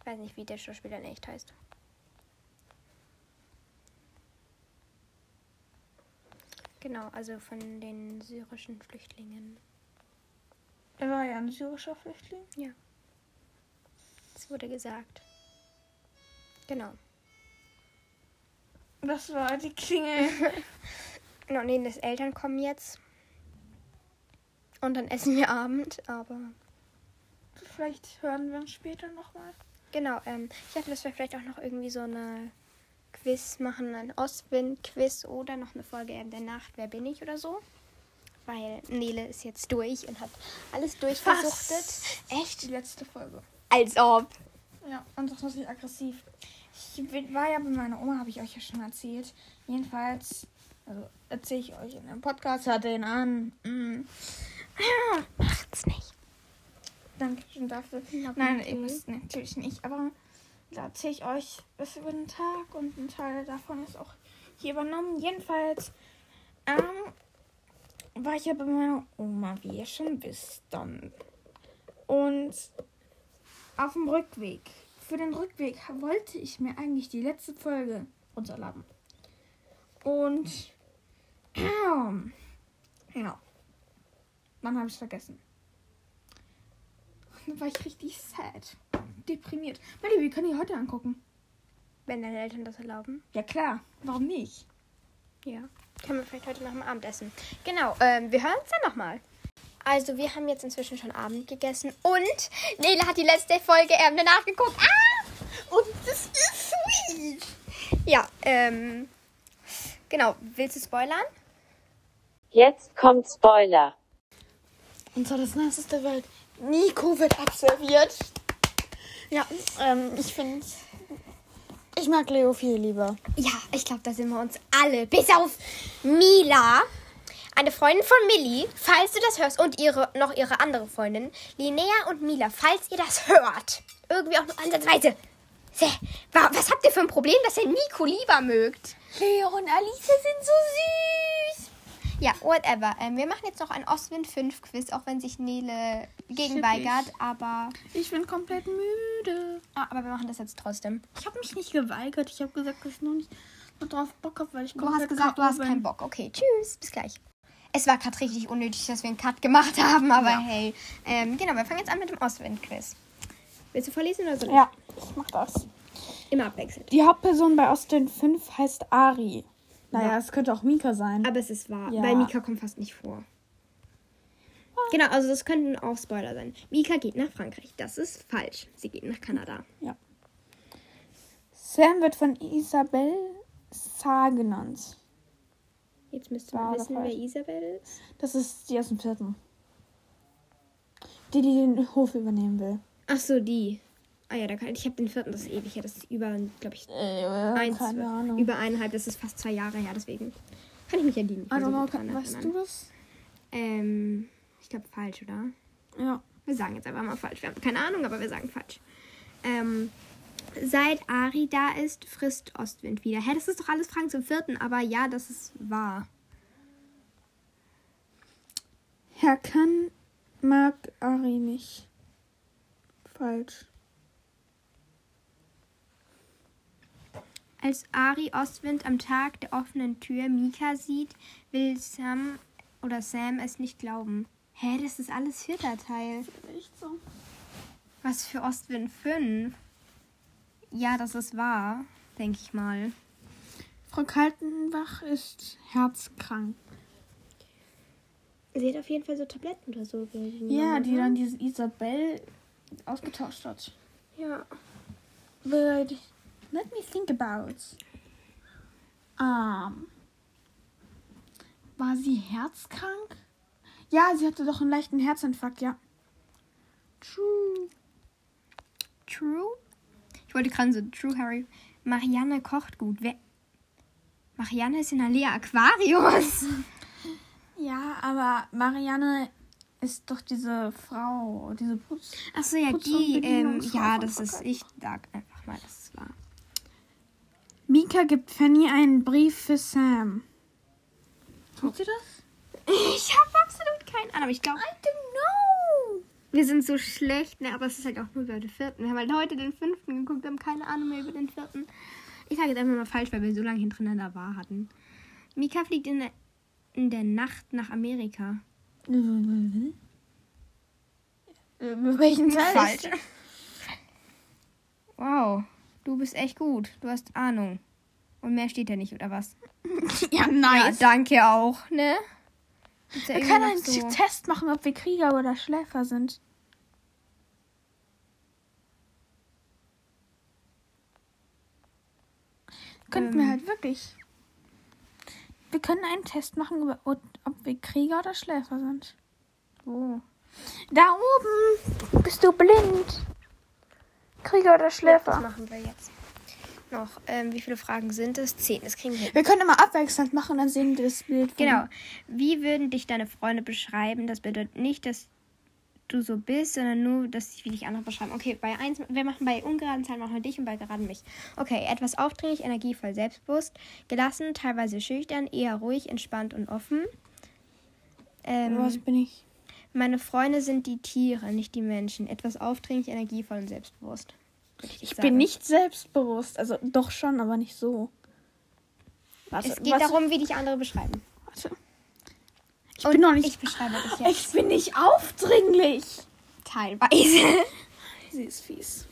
Speaker 2: Ich weiß nicht, wie der Schauspieler in echt heißt. Genau, also von den syrischen Flüchtlingen.
Speaker 3: Er war ja ein syrischer Flüchtling.
Speaker 2: Das wurde gesagt. Genau.
Speaker 3: Das war die Klingel. <laughs>
Speaker 2: Genau, nee, das Eltern kommen jetzt. Und dann essen wir Abend, aber
Speaker 3: Vielleicht hören wir uns später nochmal.
Speaker 2: Genau, ähm, ich dachte, dass wir vielleicht auch noch irgendwie so eine Quiz machen, ein Ostwind-Quiz oder noch eine Folge ähm, der Nacht, wer bin ich oder so. Weil Nele ist jetzt durch und hat alles durchversuchtet.
Speaker 3: Echt? Die letzte Folge.
Speaker 2: Als ob.
Speaker 3: Ja, und das muss ich aggressiv. Ich bin- war ja bei meiner Oma, habe ich euch ja schon erzählt. Jedenfalls, also erzähle ich euch in einem Podcast, hört den an. Mm. Ja,
Speaker 2: Macht's nicht.
Speaker 3: Danke schön dafür. Nein, ihr müsst natürlich nicht, aber da erzähle ich euch was über den Tag und ein Teil davon ist auch hier übernommen. Jedenfalls ähm, war ich ja bei meiner Oma, wie ihr schon wisst, dann. Und auf dem Rückweg, für den Rückweg wollte ich mir eigentlich die letzte Folge runterladen. Und ähm, <clears throat> ja, dann habe ich es vergessen. Dann war ich richtig sad. Deprimiert. Melly, wir können die heute angucken.
Speaker 2: Wenn deine Eltern das erlauben.
Speaker 3: Ja klar, warum nicht?
Speaker 2: Ja. Können wir vielleicht heute nach dem Abendessen. Genau, ähm, wir hören uns dann nochmal. Also, wir haben jetzt inzwischen schon Abend gegessen und Nele hat die letzte Folge ähm, danach geguckt. Ah!
Speaker 3: Und das ist sweet.
Speaker 2: Ja, ähm, genau. Willst du spoilern?
Speaker 4: Jetzt kommt Spoiler.
Speaker 3: Und zwar das Niceste der Welt. Nico wird abserviert. Ja, ähm, ich finde. Ich mag Leo viel lieber.
Speaker 2: Ja, ich glaube, da sind wir uns alle. Bis auf Mila, eine Freundin von Millie, falls du das hörst, und ihre noch ihre andere Freundin, Linnea und Mila, falls ihr das hört. Irgendwie auch nur ansatzweise. Was habt ihr für ein Problem, dass ihr Nico lieber mögt?
Speaker 3: Leo und Alice sind so süß.
Speaker 2: Ja, whatever. Ähm, wir machen jetzt noch ein Ostwind 5 Quiz, auch wenn sich Nele gegen weigert,
Speaker 3: ich.
Speaker 2: aber,
Speaker 3: Ich bin komplett müde.
Speaker 2: ah, aber wir machen das jetzt trotzdem.
Speaker 3: Ich habe mich nicht geweigert. Ich habe gesagt, dass ich noch nicht noch drauf Bock habe, weil ich
Speaker 2: Du hast gesagt, du hast
Speaker 3: bin.
Speaker 2: keinen Bock. Okay, tschüss, bis gleich. Es war gerade richtig unnötig, dass wir einen Cut gemacht haben, aber
Speaker 3: Ja.
Speaker 2: hey. Ähm, genau, wir fangen jetzt an mit dem Ostwind-Quiz. Willst du vorlesen oder ich?
Speaker 3: Ja, ich mach das.
Speaker 2: Immer abwechselnd.
Speaker 3: Die Hauptperson bei Austin 5 heißt Ari. Naja,
Speaker 2: Ja.
Speaker 3: es könnte auch Mika sein.
Speaker 2: Aber es ist wahr,
Speaker 3: Ja.
Speaker 2: weil Mika kommt fast nicht vor. Genau, also das könnten auch Spoiler sein. Mika geht nach Frankreich. Das ist falsch. Sie geht nach Kanada.
Speaker 3: Sam wird von Isabel Saar genannt.
Speaker 2: Jetzt müsst ihr
Speaker 3: War
Speaker 2: mal
Speaker 3: doch
Speaker 2: wissen, wer. Isabel ist.
Speaker 3: Das ist die aus dem vierten. Die, die den Hof übernehmen will.
Speaker 2: Ach so, die. Ah ja, da kann, ich habe den vierten, das ist ewig her. Das ist über, glaube ich,
Speaker 3: Äh,
Speaker 2: eins, über eineinhalb. Das ist fast zwei Jahre her, deswegen kann ich mich an die nicht
Speaker 3: I
Speaker 2: mehr
Speaker 3: don't
Speaker 2: so
Speaker 3: kann, weißt du das?
Speaker 2: Ähm, ich glaube falsch, oder?
Speaker 3: Ja.
Speaker 2: Wir sagen jetzt einfach mal falsch. Wir haben keine Ahnung, aber wir sagen falsch. Ähm, seit Ari da ist, frisst Ostwind wieder. Hä, das ist doch alles Fragen zum vierten, aber ja, das ist wahr.
Speaker 3: Herr Kann mag Ari nicht. Falsch.
Speaker 2: Als Ari Ostwind am Tag der offenen Tür Mika sieht, will Sam oder Sam es nicht glauben. Hä, das ist alles vierter Teil.
Speaker 3: Echt so?
Speaker 2: Was für Ostwind 5? Ja, das ist wahr, denke ich mal.
Speaker 3: Frau Kaltenbach ist herzkrank.
Speaker 2: Sie hat auf jeden Fall so Tabletten oder so.
Speaker 3: Ja, die dann diese Isabel ausgetauscht hat.
Speaker 2: Ja.
Speaker 3: But let me think about. Um, war sie herzkrank? Ja, sie hatte doch einen leichten Herzinfarkt, ja.
Speaker 2: True. True? Ich wollte gerade so, True Harry. Marianne kocht gut. Wer? Marianne ist in der Lea Aquarius. <laughs>
Speaker 3: Ja, aber Marianne ist doch diese Frau, diese Putz.
Speaker 2: Achso, ja,
Speaker 3: Putz-
Speaker 2: die, ähm, ja, das ist, ich sag einfach mal, das ist wahr.
Speaker 3: Mika gibt Fanny einen Brief für Sam. Tut sie das?
Speaker 2: Ich habe absolut keinen Ahnung, aber ich glaube,
Speaker 3: I don't know.
Speaker 2: wir sind so schlecht, ne, aber es ist halt auch nur über den vierten. Wir haben halt heute den fünften geguckt, haben keine Ahnung mehr über den vierten. Ich sage jetzt einfach mal falsch, weil wir so lange hintereinander war hatten. Mika fliegt in der, in der Nacht nach Amerika.
Speaker 3: Äh, Welchen Teil? ist-
Speaker 2: Wow, du bist echt gut. Du hast Ahnung. Und mehr steht ja nicht, oder was?
Speaker 3: Ja, <laughs>
Speaker 2: Ja,
Speaker 3: nice.
Speaker 2: danke auch, ne? Ja
Speaker 3: wir können einen Test machen, ob wir Krieger oder Schläfer sind. Könnten wir
Speaker 2: Ähm.
Speaker 3: halt wirklich. Wir können einen Test machen, ob wir Krieger oder Schläfer sind.
Speaker 2: Wo?
Speaker 3: Da oben bist du blind. Krieger oder
Speaker 2: Das
Speaker 3: Schläfer?
Speaker 2: machen wir jetzt. Noch, ähm, wie viele Fragen sind es? Zehn, das kriegen wir hin.
Speaker 3: Wir können immer abwechselnd machen und dann sehen wir das Bild.
Speaker 2: Genau. Wie würden dich deine Freunde beschreiben? Das bedeutet nicht, dass du so bist, sondern nur, dass sie wie dich andere beschreiben. Okay, bei eins, wir machen bei ungeraden Zahlen machen wir dich und bei geraden mich. Okay, etwas aufdringlich, energievoll, selbstbewusst, gelassen, teilweise schüchtern, eher ruhig, entspannt und offen. Ähm,
Speaker 3: Was bin ich?
Speaker 2: Meine Freunde sind die Tiere, nicht die Menschen. Etwas aufdringlich, energievoll und selbstbewusst.
Speaker 3: Ich
Speaker 2: sagen.
Speaker 3: bin nicht selbstbewusst. Also doch schon, aber nicht so. Warte,
Speaker 2: Es geht
Speaker 3: was-
Speaker 2: darum, wie dich andere beschreiben.
Speaker 3: Warte. Ich
Speaker 2: Und
Speaker 3: bin noch nicht.
Speaker 2: Ich beschreibe das <laughs> jetzt
Speaker 3: Ich bin nicht aufdringlich.
Speaker 2: teilweise. <laughs>
Speaker 3: Sie ist fies.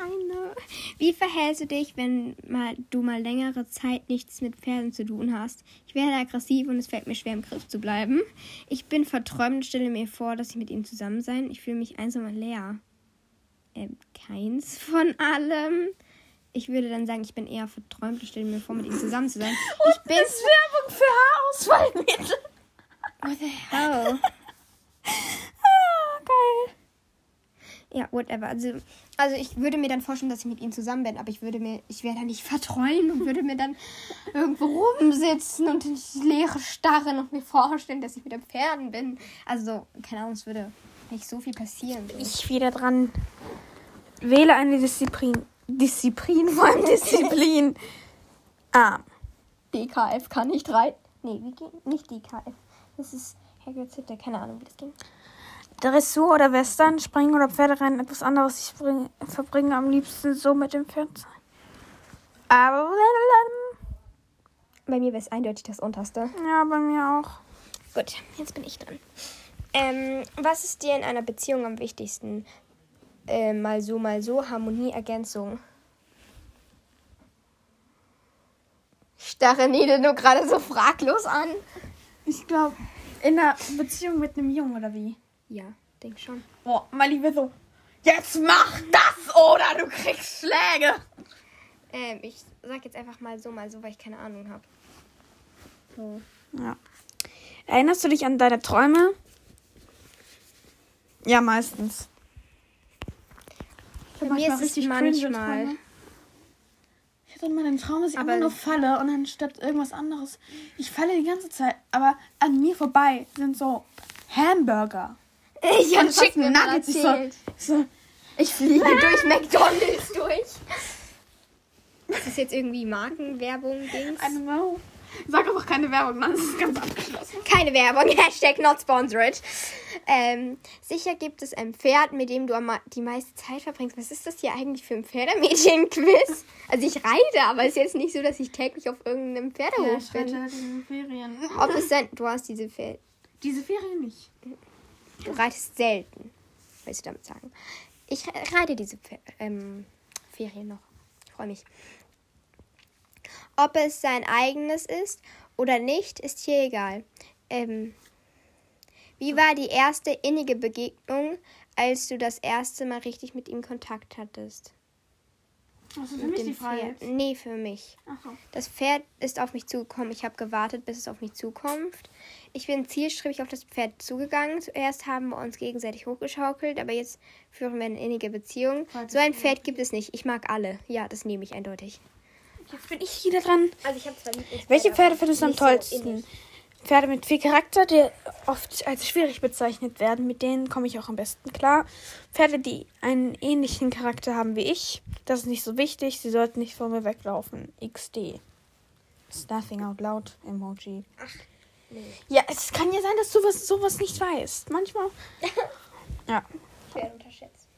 Speaker 2: I know. Wie verhältst du dich, wenn mal, du mal längere Zeit nichts mit Pferden zu tun hast? Ich werde aggressiv und es fällt mir schwer, im Griff zu bleiben. Ich bin verträumt und stelle mir vor, dass ich mit ihm zusammen sein. Ich fühle mich einsam und leer. Ähm, keins von allem. Ich würde dann sagen, ich bin eher verträumt und stelle mir vor, mit ihm zusammen zu sein. <laughs> Ich bin.
Speaker 3: Ist Werbung für Haarausfallmittel.
Speaker 2: What the hell? <laughs>
Speaker 3: Ah, geil.
Speaker 2: Ja, whatever. Also, also ich würde mir dann vorstellen, dass ich mit ihm zusammen bin, aber ich würde mir, ich wäre dann nicht <laughs> verträumen und würde mir dann irgendwo rumsitzen und ins Leere starren und mir vorstellen, dass ich mit den Pferden bin. Also, keine Ahnung, es würde nicht so viel passieren.
Speaker 3: Ich wieder dran. Wähle eine Disziplin. Disziplin, <laughs> vor allem Disziplin. Ah.
Speaker 2: DKF kann nicht reiten. Nee, wie geht nicht DKF? Das ist Hagrid's Hütte, keine Ahnung, wie das ging.
Speaker 3: Dressur oder Western, Springen oder Pferderennen, etwas anderes. Ich bring, verbringe am liebsten so mit dem Pferd. Aber.
Speaker 2: Bei mir wäre es eindeutig das unterste.
Speaker 3: Ja, bei mir auch.
Speaker 2: Gut, jetzt bin ich dran. Ähm, was ist dir in einer Beziehung am wichtigsten? Äh, mal so, mal so, Harmonie, Ergänzung. Ich starre Nede nur gerade so fraglos an.
Speaker 3: Ich glaube, in einer Beziehung mit einem Jungen oder wie?
Speaker 2: Ja, denk schon.
Speaker 3: Boah, mal lieber so. Jetzt mach das oder du kriegst Schläge.
Speaker 2: Ähm, ich sag jetzt einfach mal so, mal so, weil ich keine Ahnung habe. So.
Speaker 3: Ja. Erinnerst du dich an deine Träume? Ja, meistens. Ich
Speaker 2: Bei
Speaker 3: hab
Speaker 2: mir
Speaker 3: manchmal
Speaker 2: ist es manchmal.
Speaker 3: Träume. Ich hatte immer einen Traum, dass ich
Speaker 2: Aber-
Speaker 3: einfach nur falle und anstatt irgendwas anderes. Ich falle die ganze Zeit, aber an mir vorbei sind so Hamburger.
Speaker 2: Ich
Speaker 3: Und Chicken Nuggets. Ich so, so,
Speaker 2: Ich fliege <laughs> durch McDonalds durch. Ist das jetzt irgendwie Markenwerbung, Dings?
Speaker 3: I don't know. Sag einfach keine Werbung, dann ist es ganz abgeschlossen.
Speaker 2: Keine Werbung, <laughs> Hashtag not sponsored. Ähm, sicher gibt es ein Pferd, mit dem du die meiste Zeit verbringst. Was ist das hier eigentlich für ein Pferdemädchen-Quiz? Also ich reite, aber es ist jetzt nicht so, dass ich täglich auf irgendeinem Pferdehof bin.
Speaker 3: halt in Ferien.
Speaker 2: Ob es dann, du hast diese Pferde,
Speaker 3: Diese Ferien nicht.
Speaker 2: Du reitest selten, willst du damit sagen. Ich re- reite diese ähm, Ferien noch. Ich freue mich. Ob es sein eigenes ist oder nicht, ist hier egal. Ähm, wie war die erste innige Begegnung, als du das erste Mal richtig mit ihm Kontakt hattest?
Speaker 3: Also für
Speaker 2: mit
Speaker 3: mich die Frage.
Speaker 2: Pferd.
Speaker 3: jetzt.
Speaker 2: Nee, für mich.
Speaker 3: So.
Speaker 2: Das Pferd ist auf mich zugekommen. Ich habe gewartet, bis es auf mich zukommt. Ich bin zielstrebig auf das Pferd zugegangen. Zuerst haben wir uns gegenseitig hochgeschaukelt, aber jetzt führen wir eine innige Beziehung. So ein Pferd gibt es nicht. Ich mag alle. Ja, das nehme ich eindeutig.
Speaker 3: Jetzt bin ich wieder dran.
Speaker 2: Also ich habe zwar Lieblings
Speaker 3: Welche Pferde findest du am tollsten? Pferde mit viel Charakter, die oft als schwierig bezeichnet werden. Mit denen komme ich auch am besten klar. Pferde, die einen ähnlichen Charakter haben wie ich. Das ist nicht so wichtig. Sie sollten nicht vor mir weglaufen. XD. It's nothing out loud. Emoji.
Speaker 2: Nee.
Speaker 3: Ja, es kann ja sein, dass du was, sowas nicht weißt. Manchmal. <laughs> ja.
Speaker 2: Ich werde unterschätzt.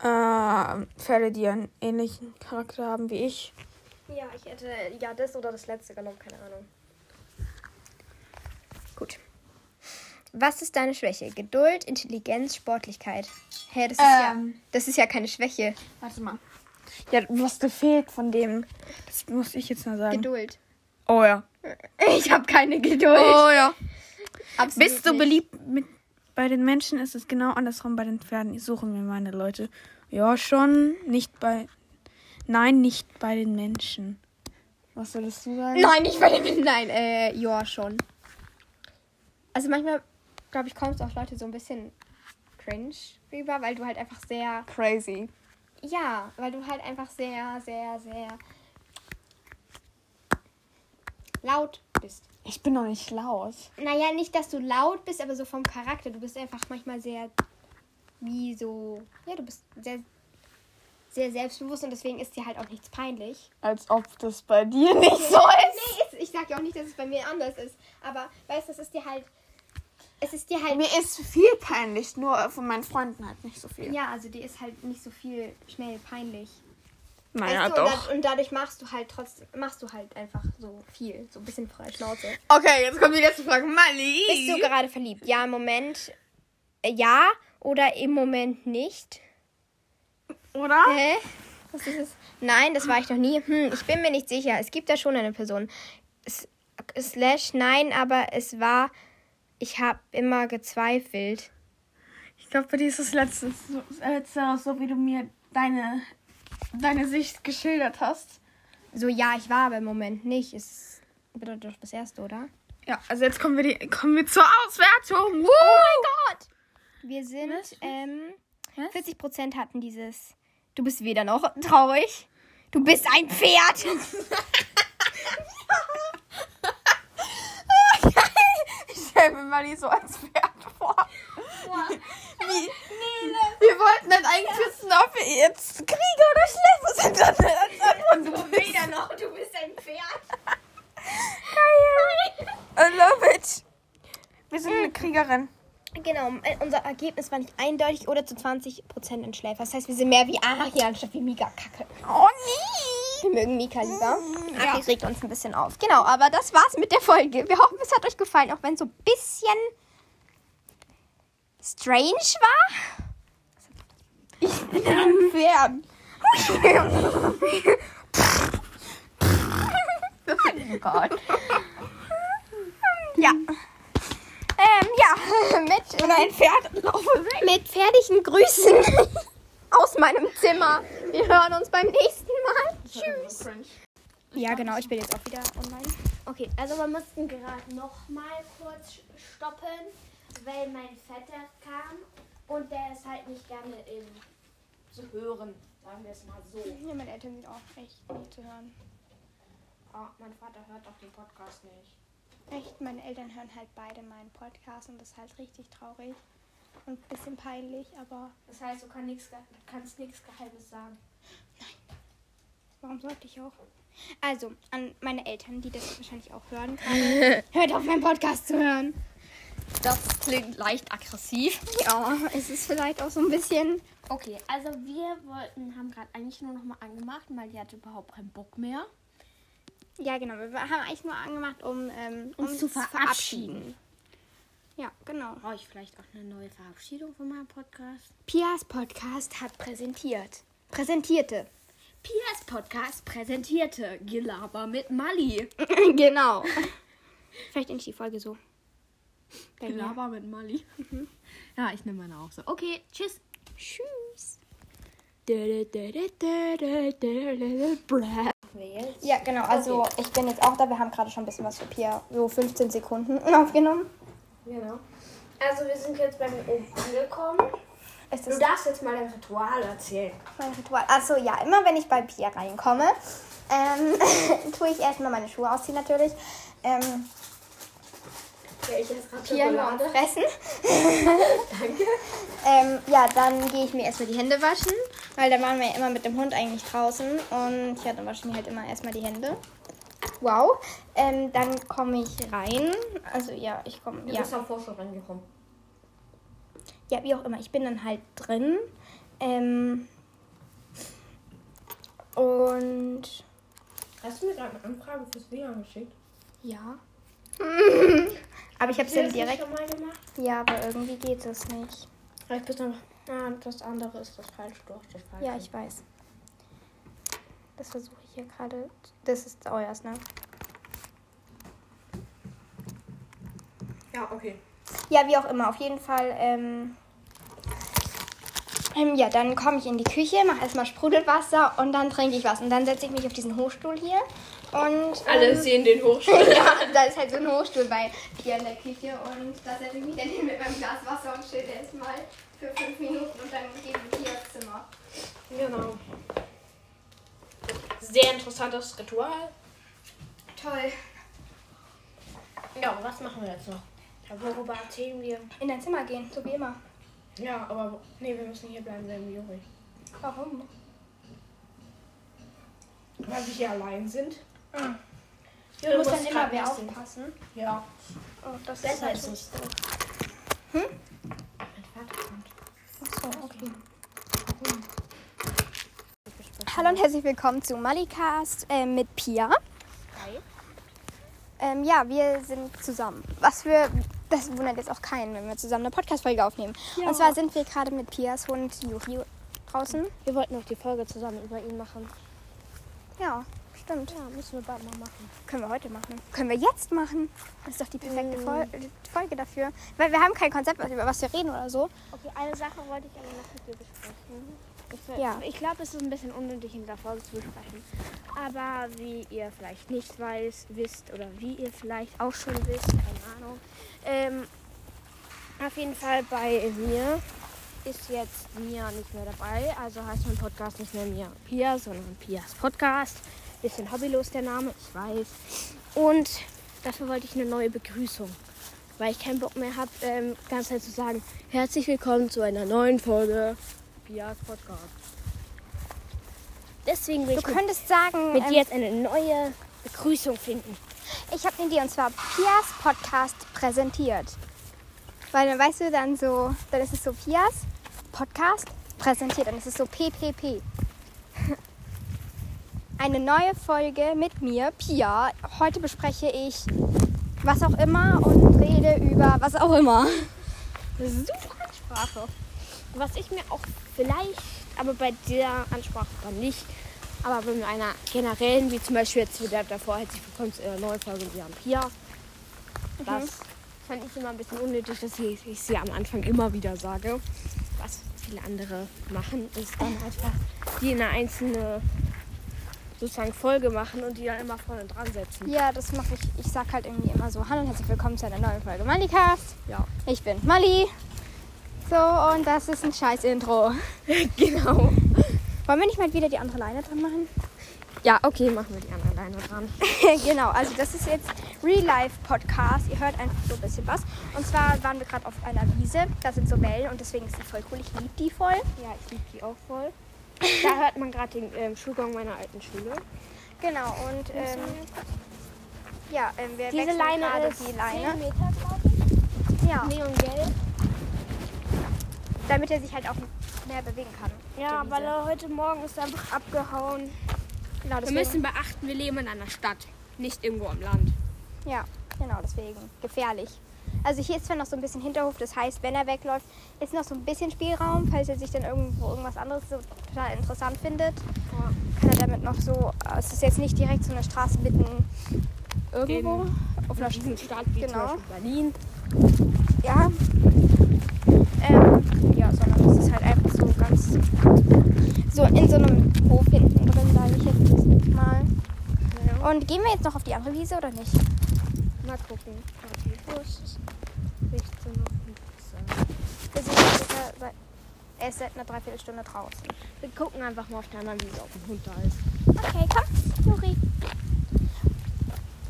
Speaker 3: Äh, Pferde, die einen ähnlichen Charakter haben wie ich.
Speaker 2: Ja, ich hätte ja das oder das letzte genommen, keine Ahnung. Gut. Was ist deine Schwäche? Geduld, Intelligenz, Sportlichkeit. Hä, das ist, ja,
Speaker 3: Ähm.
Speaker 2: das ist ja keine Schwäche.
Speaker 3: Warte mal. Ja, was dir fehlt von dem. Das muss ich jetzt mal sagen.
Speaker 2: Geduld.
Speaker 3: Oh ja.
Speaker 2: Ich habe keine Geduld.
Speaker 3: Oh ja.
Speaker 2: Absolut
Speaker 3: Bist du
Speaker 2: nicht.
Speaker 3: beliebt mit bei den Menschen? Ist es genau andersrum bei den Pferden. Ich suche mir meine Leute. Ja, schon. Nicht bei. Nein, nicht bei den Menschen. Was solltest du sagen?
Speaker 2: Nein, nicht bei den. Nein, äh, ja, schon. Also manchmal, glaube ich, kommst auch Leute so ein bisschen cringe rüber, weil du halt einfach sehr.
Speaker 3: Crazy.
Speaker 2: Ja, weil du halt einfach sehr, sehr, sehr laut bist.
Speaker 3: Ich bin doch nicht laut.
Speaker 2: Naja, nicht, dass du laut bist, aber so vom Charakter. Du bist einfach manchmal sehr, wie so, ja, du bist sehr, sehr selbstbewusst und deswegen ist dir halt auch nichts peinlich.
Speaker 3: Als ob das bei dir <laughs> nicht so ist.
Speaker 2: Nee, ich sag ja auch nicht, dass es bei mir anders ist. Aber, weißt du, es ist dir halt, es ist dir halt,
Speaker 3: Mir ist viel peinlich, nur von meinen Freunden halt nicht so viel.
Speaker 2: ja, also dir ist halt nicht so viel schnell peinlich.
Speaker 3: naja,
Speaker 2: weißt du,
Speaker 3: doch.
Speaker 2: und dadurch machst du halt trotzdem, machst du halt einfach so viel, so ein bisschen freie Schnauze.
Speaker 3: Okay, jetzt kommt die letzte Frage. Mali.
Speaker 2: Bist du gerade verliebt? Ja, im Moment, äh, ja oder im Moment nicht?
Speaker 3: Oder?
Speaker 2: Hä? Was ist es? Nein, das war ich noch nie. Hm, ich bin mir nicht sicher. Es gibt da schon eine Person. S slash nein, aber es war. Ich habe immer gezweifelt.
Speaker 3: Ich glaube, bei dir ist das letzte, letzte so, wie du mir deine, deine Sicht geschildert hast.
Speaker 2: So, ja, ich war aber im Moment nicht. Es bedeutet doch das erste, oder?
Speaker 3: Ja, also jetzt kommen wir, die, kommen wir zur Auswertung. Woo!
Speaker 2: Oh mein Gott! Wir sind,
Speaker 3: Was?
Speaker 2: ähm,
Speaker 3: Was?
Speaker 2: 40% hatten dieses. Du bist weder noch traurig. Du bist ein Pferd. <laughs>
Speaker 3: stelle mir Mali so als Pferd vor. Wie? Wir wollten dann eigentlich wissen, ob wir jetzt Krieger oder Schläfer sind. Dann als Antwort, du bist
Speaker 2: weder noch, du bist ein Pferd.
Speaker 3: geil. I love it. Wir sind eine Kriegerin.
Speaker 2: Genau, äh, unser Ergebnis war nicht eindeutig oder zu 20% ein Schläfer. Das heißt, wir sind mehr wie Aria anstatt wie Mika Kacke.
Speaker 3: Oh nee.
Speaker 2: Wir mögen Mika lieber.
Speaker 3: Ja.
Speaker 2: Ach, die regt uns ein bisschen auf. Genau, aber das war's mit der Folge. Wir hoffen, es hat euch gefallen, auch wenn es so ein bisschen strange war.
Speaker 3: Ich bin ein Pferd.
Speaker 2: Oh Gott. Ja. Ähm, ja, <laughs> mit,
Speaker 3: Oder ein Pferd.
Speaker 2: Mit fertigen Grüßen aus meinem Zimmer. Wir hören uns beim nächsten Mal. Tschüss. Ja, genau, ich bin jetzt auch wieder online. Okay, also wir mussten gerade noch mal kurz stoppen, weil mein Vetter kam und der ist halt nicht gerne im zu hören, sagen wir es mal so.
Speaker 3: Ja, meine Eltern sind auch echt nie zu hören.
Speaker 2: Oh, mein Vater hört doch den Podcast nicht.
Speaker 3: Echt, meine Eltern hören halt beide meinen Podcast und das ist halt richtig traurig und ein bisschen peinlich, aber
Speaker 2: Das heißt, du kann nix, kannst nichts Geheimes sagen.
Speaker 3: warum sollte ich auch?
Speaker 2: Also, an meine Eltern, die das wahrscheinlich auch hören gerade, <laughs> hört auf meinen Podcast zu hören. Das klingt leicht aggressiv. Ja, es ist vielleicht auch so ein bisschen.
Speaker 5: Okay, also wir wollten, haben gerade eigentlich nur noch mal angemacht, weil die hatte überhaupt keinen Bock mehr.
Speaker 2: Ja, genau. Wir haben eigentlich nur angemacht, um ähm,
Speaker 5: Uns
Speaker 2: uns
Speaker 5: zu verabschieden.
Speaker 2: Ja, genau.
Speaker 5: Brauche ich vielleicht auch eine neue Verabschiedung von meinem Podcast?
Speaker 2: Pias Podcast hat präsentiert. Präsentierte.
Speaker 5: Pias Podcast präsentierte Gelaber mit Mali. <laughs>
Speaker 2: genau. Vielleicht endlich die Folge so.
Speaker 5: Bei mir.
Speaker 6: Laber mit Mali. Ja, ich nehme meine auch so. Okay, tschüss.
Speaker 5: Tschüss.
Speaker 2: Ja, genau. Also ich bin jetzt auch da. Wir haben gerade schon ein bisschen was für Pia, so 15 Sekunden <laughs> aufgenommen.
Speaker 5: Genau. Also wir sind jetzt beim oben angekommen. Du darfst jetzt mal dein Ritual erzählen.
Speaker 2: mein Ritual? Achso, ja. Immer wenn ich bei Pia reinkomme, ähm, <laughs> tue ich erstmal meine Schuhe ausziehen natürlich. Ähm,
Speaker 5: Ja, ich esse gerade
Speaker 2: fressen. <laughs> Danke. Ähm, ja, dann gehe ich mir erstmal die Hände waschen, weil da waren wir ja immer mit dem Hund eigentlich draußen. Und ja, dann wasche ich mir halt immer erstmal die Hände. Wow. Ähm, dann komme ich rein. Also ja, ich komme.
Speaker 5: Du
Speaker 2: Ja.
Speaker 5: bist davor schon reingekommen.
Speaker 2: ja, wie auch immer. Ich bin dann halt drin. Ähm, und
Speaker 5: Hast du mir gerade eine Anfrage fürs WLAN geschickt?
Speaker 2: ja. <laughs> aber ich habe es dann
Speaker 5: nicht
Speaker 2: direkt.
Speaker 5: schon mal gemacht?
Speaker 2: Ja, aber irgendwie geht es nicht.
Speaker 5: Vielleicht bist du noch. Ah, das andere ist das falsche. Doch, das falsche.
Speaker 2: Ja, ich weiß. Das versuche ich hier gerade. Das ist euers, ne?
Speaker 5: Ja, okay.
Speaker 2: Ja, wie auch immer. Auf jeden Fall. Ähm, ähm, ja, dann komme ich in die Küche, mache erstmal Sprudelwasser und dann trinke ich was. Und dann setze ich mich auf diesen Hochstuhl hier. Und.
Speaker 5: Alle
Speaker 2: ähm,
Speaker 5: sehen den Hochstuhl. <laughs>
Speaker 2: ja, da ist halt so ein Hochstuhl bei hier in der Küche. Und da setze ich mich dann hin mit meinem Glas Wasser und chill erstmal für fünf Minuten und dann gehen wir hier ins Zimmer.
Speaker 5: Genau. Sehr interessantes Ritual.
Speaker 2: Toll.
Speaker 5: Ja, was machen wir jetzt noch? Ja, worüber erzählen wir?
Speaker 2: In dein Zimmer gehen, so wie immer.
Speaker 5: Ja, aber nee, wir müssen hier bleiben, sein wie Juri.
Speaker 2: Warum?
Speaker 5: Weil wir hier allein sind.
Speaker 2: Mhm.
Speaker 5: Ja,
Speaker 2: Du musst dann immer wer
Speaker 5: nicht
Speaker 2: aufpassen.
Speaker 5: Ja.
Speaker 2: Oh, das
Speaker 5: Besser
Speaker 2: halt
Speaker 5: ist es so.
Speaker 2: Hm?
Speaker 5: Mein Vater kommt.
Speaker 2: Achso, okay. Hallo und herzlich willkommen zu Malikast äh, mit Pia.
Speaker 5: Hi.
Speaker 2: Ähm, ja, wir sind zusammen. Was für, das wundert jetzt auch keinen, wenn wir zusammen eine Podcast-Folge aufnehmen. Und zwar sind wir gerade mit Pias Hund Yuri draußen.
Speaker 5: Wir wollten auch die Folge zusammen über ihn machen.
Speaker 2: Ja, stimmt.
Speaker 5: Ja, müssen wir bald mal machen.
Speaker 2: Können wir heute machen. Können wir jetzt machen. Das ist doch die perfekte Fol Folge dafür. Weil wir haben kein Konzept, über was wir reden oder so.
Speaker 5: Okay, eine Sache wollte ich aber noch mit dir besprechen. Ich,
Speaker 2: Ja.
Speaker 5: ich glaube, es ist ein bisschen unnötig in dieser Folge zu besprechen. Aber wie ihr vielleicht nicht weiß, wisst oder wie ihr vielleicht auch schon wisst, keine Ahnung. Ähm, auf jeden Fall bei mir ist jetzt Mia nicht mehr dabei. Also heißt mein Podcast nicht mehr Mia und Pia, sondern Pias Podcast. Bisschen hobbylos der Name, ich weiß. Und dafür wollte ich eine neue Begrüßung. Weil ich keinen Bock mehr habe, ähm, ganz Zeit zu sagen, herzlich willkommen zu einer neuen Folge Pias Podcast. Deswegen will
Speaker 2: Du
Speaker 5: ich mit,
Speaker 2: könntest sagen,
Speaker 5: mit
Speaker 2: ähm,
Speaker 5: dir jetzt eine neue Begrüßung finden.
Speaker 2: Ich habe eine Idee und zwar Pias Podcast präsentiert. Weil dann weißt du dann so, dann ist es so Pias Podcast präsentiert. Dann ist es so PPP. <laughs> Eine neue Folge mit mir, Pia. Heute bespreche ich was auch immer und rede über was auch immer.
Speaker 5: Super Ansprache. Was ich mir auch vielleicht, aber bei der Ansprache dann nicht, aber bei einer generellen, wie zum Beispiel jetzt wieder davor, herzlich willkommen zu einer neuen Folge Wir haben Pia. Das fand ich immer ein bisschen unnötig, dass ich, ich sie am Anfang immer wieder sage. Was viele andere machen, ist dann <laughs> einfach die in eine einzelne sozusagen Folge machen und die dann immer vorne dran setzen.
Speaker 2: Ja, das mache ich. Ich sag halt irgendwie immer so: Hallo und herzlich willkommen zu einer neuen Folge Malicast.
Speaker 5: Ja.
Speaker 2: Ich bin Mali. So, und das ist ein scheiß Intro. <laughs>
Speaker 5: Genau.
Speaker 2: Wollen wir nicht mal wieder die andere Leine dran machen?
Speaker 5: Ja, okay, machen wir die anderen Leine dran. <laughs>
Speaker 2: genau, also das ist jetzt Real Life Podcast. Ihr hört einfach so ein bisschen was. Und zwar waren wir gerade auf einer Wiese. Da sind so Wellen und deswegen ist die voll cool. Ich liebe die voll.
Speaker 5: Ja, ich liebe die auch voll. <laughs> Da hört man gerade den ähm, Schulgang meiner alten Schule.
Speaker 2: Genau, und ähm, ja, ähm, wir
Speaker 5: Diese Leine
Speaker 2: gerade
Speaker 5: ist
Speaker 2: die
Speaker 5: 10
Speaker 2: Leine.
Speaker 5: Meter, glaube ich.
Speaker 2: Ja,
Speaker 5: Neongelb.
Speaker 2: Damit er sich halt auch mehr bewegen kann.
Speaker 5: Ja, weil er heute Morgen ist einfach abgehauen.
Speaker 2: Genau,
Speaker 6: Wir müssen beachten, wir leben in einer Stadt, nicht irgendwo am Land.
Speaker 2: Ja, genau, deswegen. Gefährlich. Also hier ist zwar noch so ein bisschen Hinterhof, das heißt, wenn er wegläuft, ist noch so ein bisschen Spielraum, falls er sich dann irgendwo irgendwas anderes so total interessant findet. Kann er damit noch so, es ist jetzt nicht direkt so eine Straße mitten irgendwo.
Speaker 6: Auf einer Riesenstadt wie
Speaker 2: Genau.
Speaker 6: zum Beispiel Berlin.
Speaker 2: ja. Ähm, ja, sondern es ist halt einfach so ganz so in so einem Hof hinten drin, sage ich jetzt mal. Und gehen wir jetzt noch auf die andere Wiese oder nicht?
Speaker 5: Mal gucken. Wo ist es? 16 Uhr.
Speaker 2: Wir sind jetzt circa seit, seit einer Dreiviertelstunde draußen.
Speaker 5: Wir gucken einfach mal auf der anderen Wiese, ob ein Hund da ist.
Speaker 2: Okay, komm, Juri.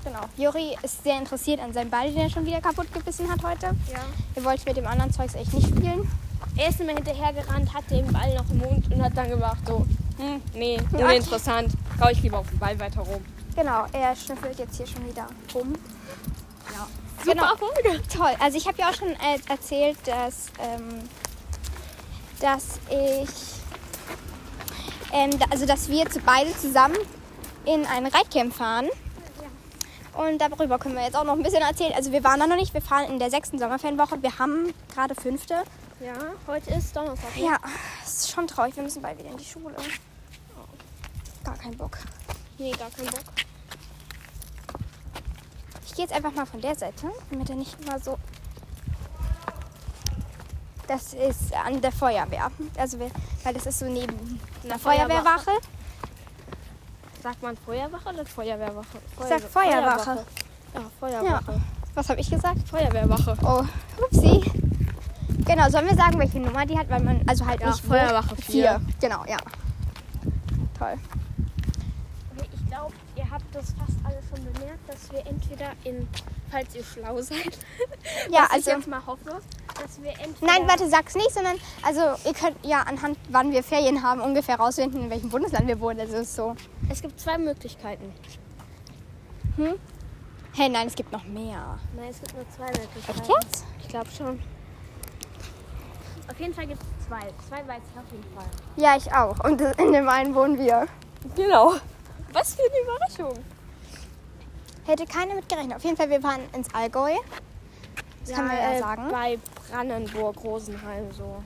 Speaker 2: Genau. Juri ist sehr interessiert an seinem Ball, den er schon wieder kaputt gebissen hat heute.
Speaker 5: Ja.
Speaker 2: Er wollte mit dem anderen Zeugs echt nicht spielen.
Speaker 5: Er ist immer hinterhergerannt, hat den Ball noch im Mund und hat dann gemacht so, hm, nee, uninteressant. Kau ich lieber auf den Ball weiter rum.
Speaker 2: Genau, er schnüffelt jetzt hier schon wieder rum.
Speaker 5: Ja.
Speaker 2: Genau. Toll. Also ich habe ja auch schon äh, erzählt, dass, ähm, dass ich, ähm, also dass wir zu beide zusammen in ein Reitcamp fahren. Und darüber können wir jetzt auch noch ein bisschen erzählen. Also wir waren da noch nicht, wir fahren in der sechsten Sommerferienwoche. Wir haben gerade fünfte.
Speaker 5: Ja, heute ist Donnerstag. ne?
Speaker 2: Ja, es ist schon traurig. Wir müssen bald wieder in die Schule. Gar keinen Bock.
Speaker 5: Nee, gar keinen Bock.
Speaker 2: Ich gehe jetzt einfach mal von der Seite, damit er nicht immer so. Das ist an der Feuerwehr. Also, weil das ist so neben einer Feuerwehrwache.
Speaker 5: Sagt man Feuerwache oder Feuerwehrwache?
Speaker 2: Ich sag Feuerwache.
Speaker 5: Ja, Feuerwache.
Speaker 2: Was habe ich gesagt?
Speaker 5: Feuerwehrwache.
Speaker 2: Oh, upsie. Genau, sollen wir sagen, welche Nummer die hat? Weil man, also halt
Speaker 5: Ja,
Speaker 2: nicht.
Speaker 5: Feuerwache
Speaker 2: Vier. Genau, ja. Toll.
Speaker 5: Okay, ich glaube, ihr habt das fast alle schon bemerkt, dass wir entweder in, falls ihr schlau seid, <laughs>
Speaker 2: Ja,
Speaker 5: was
Speaker 2: also.
Speaker 5: jetzt mal hoffe, dass wir entweder...
Speaker 2: Nein, warte, sag's nicht, sondern also ihr könnt ja anhand, wann wir Ferien haben, ungefähr rausfinden, in welchem Bundesland wir wohnen. Also ist so.
Speaker 5: Es gibt zwei Möglichkeiten.
Speaker 2: Hey, nein, es gibt noch mehr.
Speaker 5: Nein, es gibt nur zwei Möglichkeiten.
Speaker 2: Echt jetzt?
Speaker 5: Ich glaube schon. Auf jeden Fall gibt es zwei. Zwei weiß ich auf jeden Fall.
Speaker 2: Ja, ich auch. Und in dem einen wohnen wir.
Speaker 5: Genau. Was für eine Überraschung.
Speaker 2: Hätte keiner mit gerechnet. Auf jeden Fall, wir fahren ins Allgäu. Das kann man ja
Speaker 5: äh,
Speaker 2: sagen.
Speaker 5: Bei Brandenburg, Rosenheim so.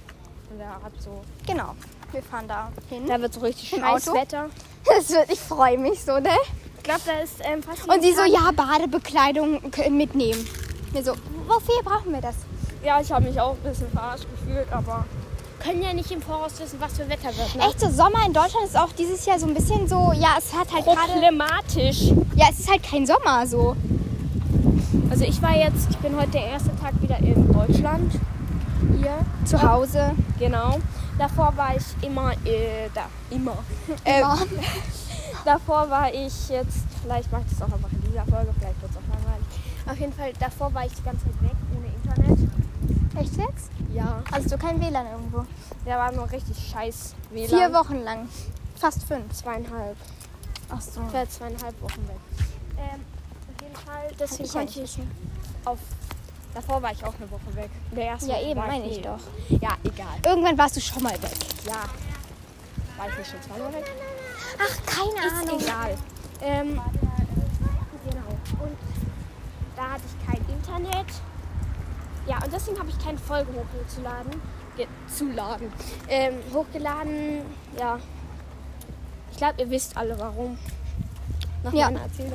Speaker 5: In der Art so.
Speaker 2: Genau. Wir fahren da hin.
Speaker 5: Da wird so richtig
Speaker 2: Auto?
Speaker 5: Wetter. <laughs>
Speaker 2: Das wird, ich freue mich so, ne?
Speaker 5: Ich glaube, da ist ähm, fast
Speaker 2: Und sie so, ja, Badebekleidung mitnehmen. Wir so, wofür brauchen wir das?
Speaker 5: Ja, ich habe mich auch ein bisschen verarscht gefühlt, aber können ja nicht im Voraus wissen, was für Wetter wird. Ne?
Speaker 2: Echt so, Sommer in Deutschland ist auch dieses Jahr so ein bisschen so, ja, es hat halt gerade,
Speaker 5: Problematisch.
Speaker 2: ja, es ist halt kein Sommer so.
Speaker 5: Also ich war jetzt, ich bin heute der erste Tag wieder in Deutschland. Hier.
Speaker 2: Zu Hause.
Speaker 5: Genau. Davor war ich immer äh, da. Immer. Äh,
Speaker 2: Immer. <laughs>
Speaker 5: davor war ich jetzt, vielleicht mache ich das auch einfach in dieser Folge, vielleicht wird es auch langweilig. Auf jeden Fall, davor war ich die ganze Zeit weg, ohne Internet.
Speaker 2: Echt jetzt?
Speaker 5: Ja.
Speaker 2: Also du kein WLAN irgendwo.
Speaker 5: Da war nur richtig scheiß WLAN.
Speaker 2: Vier Wochen lang. Fast fünf.
Speaker 5: Zweieinhalb.
Speaker 2: Ach so.
Speaker 5: Ich war zweieinhalb Wochen weg. Ähm, auf jeden Fall, deswegen konnte ich auf... Davor war ich auch eine Woche weg. In Der ersten
Speaker 2: Ja,
Speaker 5: Woche
Speaker 2: eben, meine ich doch.
Speaker 5: Ja, egal.
Speaker 2: Irgendwann warst du schon mal weg.
Speaker 5: Ja. War ich nicht schon zweimal weg?
Speaker 2: Ach, keine
Speaker 5: Ist
Speaker 2: Ahnung.
Speaker 5: egal. Ähm, genau. Und da hatte ich kein Internet. Ja, und deswegen habe ich keine Folge hochgeladen. Ge zuladen. Ähm, hochgeladen, ja. Ich glaube, ihr wisst alle warum. Nach
Speaker 2: Ja.
Speaker 5: Erzählung.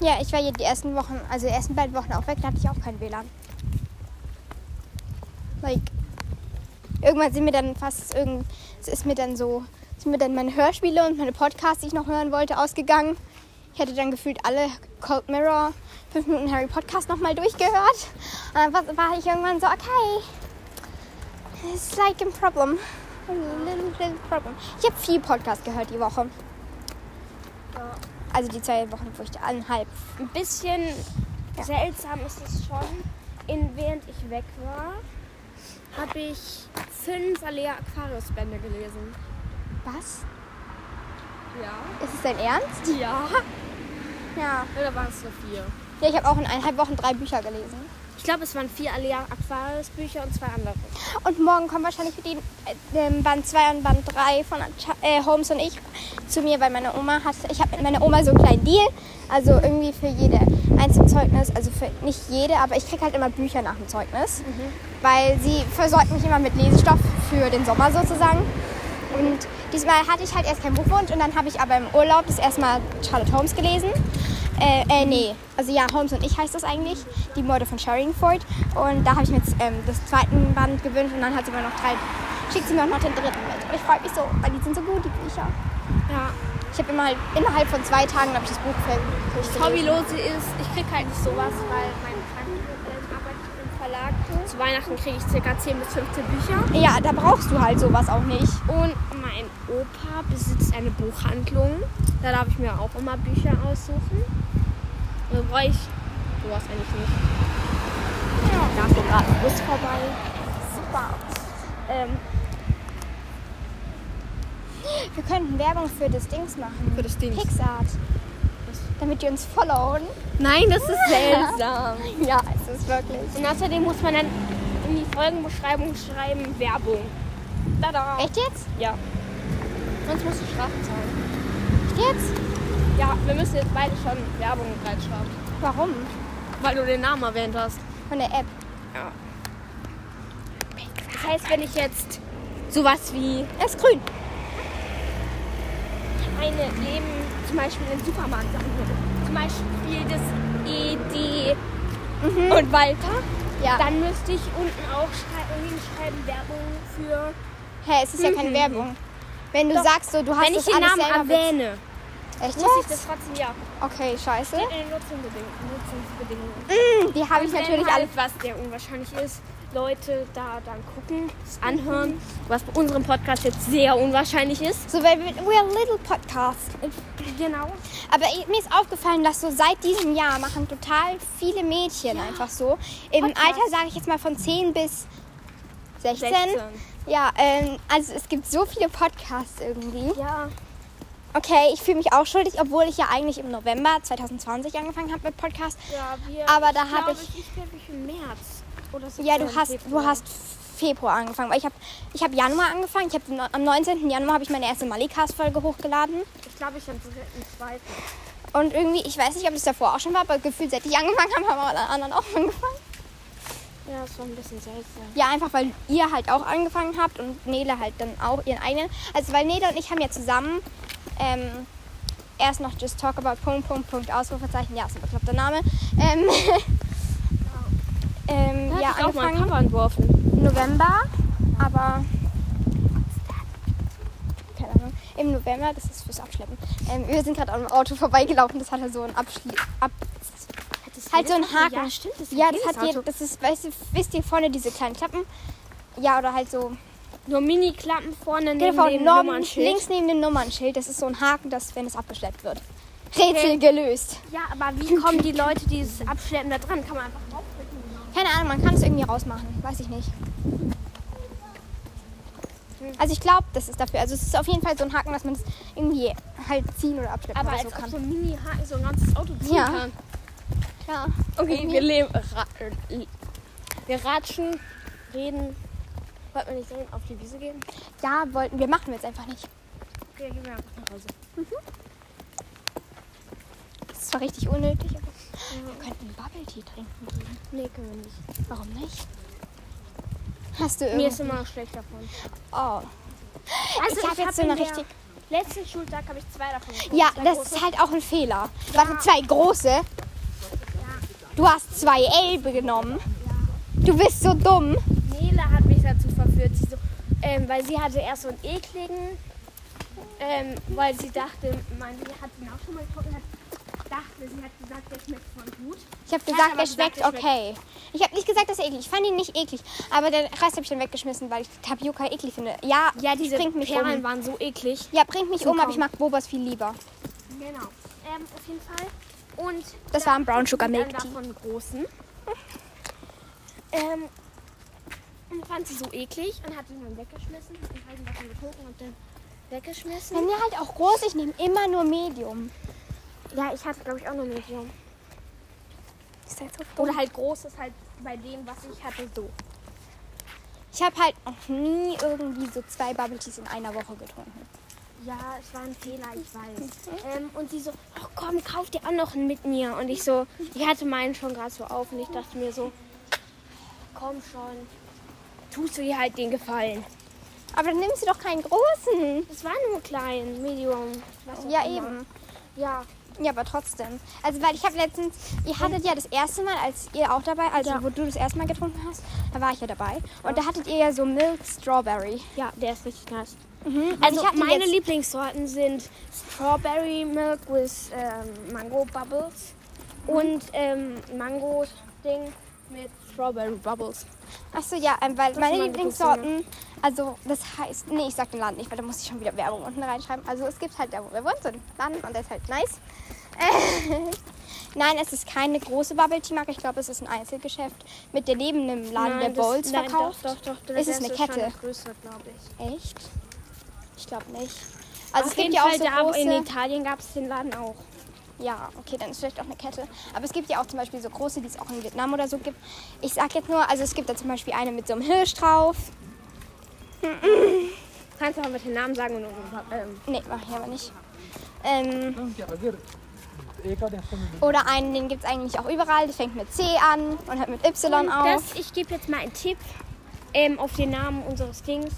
Speaker 2: Ja, ich war hier die ersten Wochen, also die ersten beiden Wochen auch weg, da hatte ich auch kein WLAN. Like, irgendwann sind mir dann fast irgend, es ist mir dann so, sind mir dann meine Hörspiele und meine Podcasts, die ich noch hören wollte, ausgegangen. Ich hatte dann gefühlt alle Cold Mirror, 5 Minuten Harry Podcast nochmal durchgehört. Und dann war, ich irgendwann so, okay, it's like a problem. A little, little problem. Ich habe viel Podcast gehört die Woche. Also die zwei Wochen, wo ich da eineinhalb
Speaker 5: Ein bisschen seltsam ist es schon. In, während ich weg war, habe ich fünf Alea Aquarius Bände gelesen.
Speaker 2: Was?
Speaker 5: Ja.
Speaker 2: Ist es dein Ernst?
Speaker 5: Ja.
Speaker 2: Ja.
Speaker 5: Oder waren es nur vier?
Speaker 2: Ja, ich habe auch in eineinhalb Wochen drei Bücher gelesen.
Speaker 5: Ich glaube, es waren vier Alea Aquarius Bücher und zwei andere.
Speaker 2: Und morgen kommen wahrscheinlich die äh, ähm, Band 2 und Band 3 von äh, Holmes und ich zu mir, weil meine Oma hat, ich habe mit meiner Oma so einen kleinen Deal. Also irgendwie für jede Einzelzeugnis, also für nicht jede, aber ich kriege halt immer Bücher nach dem Zeugnis. Weil sie versorgt mich immer mit Lesestoff für den Sommer sozusagen. Und diesmal hatte ich halt erst keinen Buchwunsch und dann habe ich aber im Urlaub das erste Mal Charlotte Holmes gelesen. Äh, äh, nee. Also ja, Holmes und ich heißt das eigentlich. Die Morde von Sherringford. Und da habe ich mir jetzt ähm, das zweiten Band gewünscht und dann hat sie mir noch drei. Schickt sie mir noch den dritten mit. Und ich freue mich so, weil die sind so gut, die Bücher.
Speaker 5: Ja.
Speaker 2: Ich habe immer halt, innerhalb von zwei Tagen habe ich das Buch fertig
Speaker 5: Das
Speaker 2: durchgelesen.
Speaker 5: Hobbylose ist, ich krieg halt nicht sowas, weil meine Tante ähm, arbeitet im Verlag. Zu Weihnachten kriege ich circa 10 bis 15 Bücher.
Speaker 2: Ja, da brauchst du halt sowas auch nicht.
Speaker 5: Und mein Opa besitzt eine Buchhandlung. Da darf ich mir auch immer Bücher aussuchen. Da brauche ich sowas eigentlich nicht. Ja. Da ist gerade ein Bus vorbei.
Speaker 2: Super. Ähm, wir könnten Werbung für das Dings machen.
Speaker 5: Für das Dings.
Speaker 2: Pixart. Damit die uns followen.
Speaker 5: Nein, das ist seltsam. <laughs>
Speaker 2: Ja, es ist wirklich.
Speaker 5: Und außerdem muss man dann in die Folgenbeschreibung schreiben Werbung. Tada.
Speaker 2: Echt jetzt?
Speaker 5: Ja. Sonst musst du Strafe zahlen.
Speaker 2: Echt jetzt?
Speaker 5: Ja, wir müssen jetzt beide schon Werbung reinschreiben.
Speaker 2: Warum?
Speaker 5: Weil du den Namen erwähnt hast.
Speaker 2: Von der App.
Speaker 5: Das heißt, wenn ich jetzt sowas wie
Speaker 2: Er ist grün.
Speaker 5: eine Leben, zum Beispiel den Supermarkt sagen würde, zum Beispiel das ED und Walter,
Speaker 2: Ja.
Speaker 5: dann müsste ich unten auch schrei hinschreiben Werbung für.
Speaker 2: Hä, es ist ja keine Werbung. Wenn du sagst, so, du hast
Speaker 5: Wenn ich
Speaker 2: das
Speaker 5: den
Speaker 2: alles
Speaker 5: Namen erwähne,
Speaker 2: Echt
Speaker 5: muss ich das trotzdem ja.
Speaker 2: Okay, scheiße.
Speaker 5: In den Nutzungsbedingungen. Nutzungsbedingungen.
Speaker 2: Hm, Die habe ich
Speaker 5: wenn
Speaker 2: natürlich alle.
Speaker 5: halt, was sehr unwahrscheinlich ist, Leute da dann gucken, anhören, was bei unserem Podcast jetzt sehr unwahrscheinlich ist.
Speaker 2: So, weil wir, we're a little podcast.
Speaker 5: Genau.
Speaker 2: Aber ich- mir ist aufgefallen, dass so seit diesem Jahr machen total viele Mädchen einfach so. Im
Speaker 5: Podcast.
Speaker 2: Alter sage ich jetzt mal von 10 bis 16.
Speaker 5: 16.
Speaker 2: Ja, ähm, also es gibt so viele Podcasts irgendwie.
Speaker 5: Ja.
Speaker 2: Okay, ich fühle mich auch schuldig, obwohl ich ja eigentlich im November 2020 angefangen habe mit Podcast.
Speaker 5: ja wir,
Speaker 2: Aber da habe ich-
Speaker 5: Ich glaube, ich im März. Oder
Speaker 2: Ja, du
Speaker 5: 17.
Speaker 2: hast, du
Speaker 5: Februar.
Speaker 2: hast Februar angefangen. Weil ich habe ich hab Januar angefangen. Ich hab, am 19. Januar habe ich meine erste Malikast-Folge hochgeladen.
Speaker 5: Ich glaube, ich am dritten, zweiten.
Speaker 2: Und irgendwie, ich weiß nicht, ob das davor auch schon war, aber gefühlt seit ich angefangen habe, haben alle anderen auch angefangen.
Speaker 5: Ja, das war ein bisschen seltsam.
Speaker 2: Ja, einfach weil ihr halt auch angefangen habt und Nele halt dann auch ihren eigenen. Also weil Nele und ich haben ja zusammen ähm, erst noch Just Talk About Punkt, Punkt, Punkt, Ausrufezeichen. Ja, ist ein bekloppter Name. Ähm, <laughs> ähm,
Speaker 5: Da
Speaker 2: ja,
Speaker 5: ich auch mal ein
Speaker 2: angefangen
Speaker 5: Cover entworfen.
Speaker 2: im November, aber keine Ahnung, im November, das ist fürs Abschleppen. Ähm, wir sind gerade am Auto vorbeigelaufen, das hatte so ein Abschli Ab halt so ein Haken.
Speaker 5: Ja, stimmt. Das
Speaker 2: Ja,
Speaker 5: hat
Speaker 2: das hat
Speaker 5: Auto.
Speaker 2: das ist, weißt du, wisst ihr vorne diese kleinen Klappen? Ja, oder halt so
Speaker 5: Nur Mini-Klappen vorne neben
Speaker 2: genau,
Speaker 5: dem Nummernschild.
Speaker 2: links neben dem Nummernschild. Das ist so ein Haken, das, wenn es abgeschleppt wird. Rätsel gelöst.
Speaker 5: Ja, aber wie kommen die Leute, die es abschleppen, da dran? Kann man einfach draufdrücken.
Speaker 2: Keine Ahnung, man kann es irgendwie rausmachen. Weiß ich nicht. Also ich glaube, das ist dafür. Also es ist auf jeden Fall so ein Haken, dass man es irgendwie halt ziehen oder abschleppen
Speaker 5: Aber
Speaker 2: oder
Speaker 5: als
Speaker 2: so kann.
Speaker 5: so ein Mini-Haken so ein ganzes Auto ziehen
Speaker 2: Ja.
Speaker 5: kann.
Speaker 2: Ja.
Speaker 5: Okay, wir leben. Ra wir ratschen, reden. Wollten wir nicht reden, auf die Wiese gehen?
Speaker 2: ja, wollten wir, machen wir jetzt einfach nicht.
Speaker 5: Okay, gehen wir einfach nach Hause.
Speaker 2: Das ist zwar richtig unnötig, aber wir könnten Bubble Tea trinken gehen.
Speaker 5: Nee, können wir nicht.
Speaker 2: Warum nicht? Hast du
Speaker 5: Mir
Speaker 2: irgendwie...
Speaker 5: ist immer noch schlecht davon.
Speaker 2: Oh.
Speaker 5: Also,
Speaker 2: ich habe jetzt so
Speaker 5: in
Speaker 2: eine richtig...
Speaker 5: Letzten Schultag habe ich zwei davon getrunken.
Speaker 2: Ja,
Speaker 5: Zwei
Speaker 2: das
Speaker 5: große.
Speaker 2: ist halt auch ein Fehler. Warte, zwei große. Du hast zwei Elbe genommen. Du bist so dumm.
Speaker 5: Nele hat mich dazu verführt, sie so, ähm, weil sie hatte erst so einen ekligen, ähm, weil sie dachte, man hat ihn auch schon mal getrunken, hat, dachte, sie hat gesagt, der schmeckt voll gut.
Speaker 2: Ich habe gesagt, der
Speaker 5: gesagt,
Speaker 2: schmeckt
Speaker 5: schmeckt-
Speaker 2: okay. Ich habe nicht gesagt, dass er eklig. Ich fand ihn nicht eklig. Aber den Rest habe ich dann weggeschmissen, weil ich Tapioca eklig finde. Ja,
Speaker 5: Ja, diese
Speaker 2: bringt mich
Speaker 5: Perlen
Speaker 2: um.
Speaker 5: waren so eklig.
Speaker 2: Ja, bringt mich
Speaker 5: Zum
Speaker 2: um, aber ich mag Bobas viel lieber.
Speaker 5: Genau. Ähm, auf jeden Fall. Und
Speaker 2: Das war ein Brown Sugar Milk Tea.
Speaker 5: davon großen. Ähm, und fand sie so eklig und hat ihn dann weggeschmissen. Hat einen halben getrunken und dann weggeschmissen.
Speaker 2: Bei mir halt auch groß. Ich nehme immer nur Medium.
Speaker 5: Ja, ich hatte, glaube ich, auch noch Medium.
Speaker 2: Ist halt so.
Speaker 5: Oder halt groß ist halt bei dem, was ich hatte, so.
Speaker 2: Ich habe halt noch nie irgendwie so zwei Bubble Teas in einer Woche getrunken.
Speaker 5: Ja, es war ein Fehler, ich weiß. <laughs> ähm, und sie so, oh komm, kauf dir auch noch einen mit mir. Und ich so, ich hatte meinen schon gerade so auf und ich dachte mir so, komm schon, tust du dir halt den Gefallen.
Speaker 2: Aber dann nimmst du doch keinen großen.
Speaker 5: Das war nur klein, Medium.
Speaker 2: Ja,
Speaker 5: immer.
Speaker 2: eben.
Speaker 5: Ja,
Speaker 2: Ja, aber trotzdem. Also, weil ich habe letztens, ihr hattet ja das erste Mal, als ihr auch dabei, also
Speaker 5: Ja.
Speaker 2: wo du das erste Mal getrunken hast, da war ich ja dabei. Und da hattet ihr ja so Milk Strawberry.
Speaker 5: Ja, der ist richtig nice.
Speaker 2: Und
Speaker 5: Also
Speaker 2: ich hatte
Speaker 5: meine
Speaker 2: jetzt-
Speaker 5: Lieblingssorten sind Strawberry Milk with ähm, Mango Bubbles und ähm, Mango Ding mit Strawberry Bubbles.
Speaker 2: Achso, ja, ähm, weil meine Lieblingssorten, also das heißt, nee, ich sag den Laden nicht, weil da muss ich schon wieder Werbung unten reinschreiben. Also es gibt halt da, wo wir wohnen, so einen Laden und der ist halt nice. <laughs> Nein, es ist keine große Bubble Tea Marke. Ich glaube, es ist ein Einzelgeschäft mit der neben einem Laden, der
Speaker 5: das-
Speaker 2: Bowls
Speaker 5: nein,
Speaker 2: verkauft.
Speaker 5: Doch, doch, doch.
Speaker 2: Ist es eine Kette?
Speaker 5: glaube ich.
Speaker 2: Echt? Ich glaube nicht. Also
Speaker 5: Auf
Speaker 2: es gibt ja auch so
Speaker 5: da
Speaker 2: große...
Speaker 5: in Italien gab es den Laden auch.
Speaker 2: Ja, okay, dann ist vielleicht auch eine Kette. Aber es gibt ja auch zum Beispiel so große, die es auch in Vietnam oder so gibt. Ich sag jetzt nur, also es gibt da zum Beispiel eine mit so einem Hirsch drauf.
Speaker 5: Kannst du aber bitte den Namen sagen und ähm.
Speaker 2: Nee, mach ich aber nicht. Ähm, oder einen, den gibt es eigentlich auch überall. Der fängt mit C an und hört mit Y und auf.
Speaker 5: Das, ich gebe jetzt mal einen Tipp ähm, auf den Namen unseres Dings.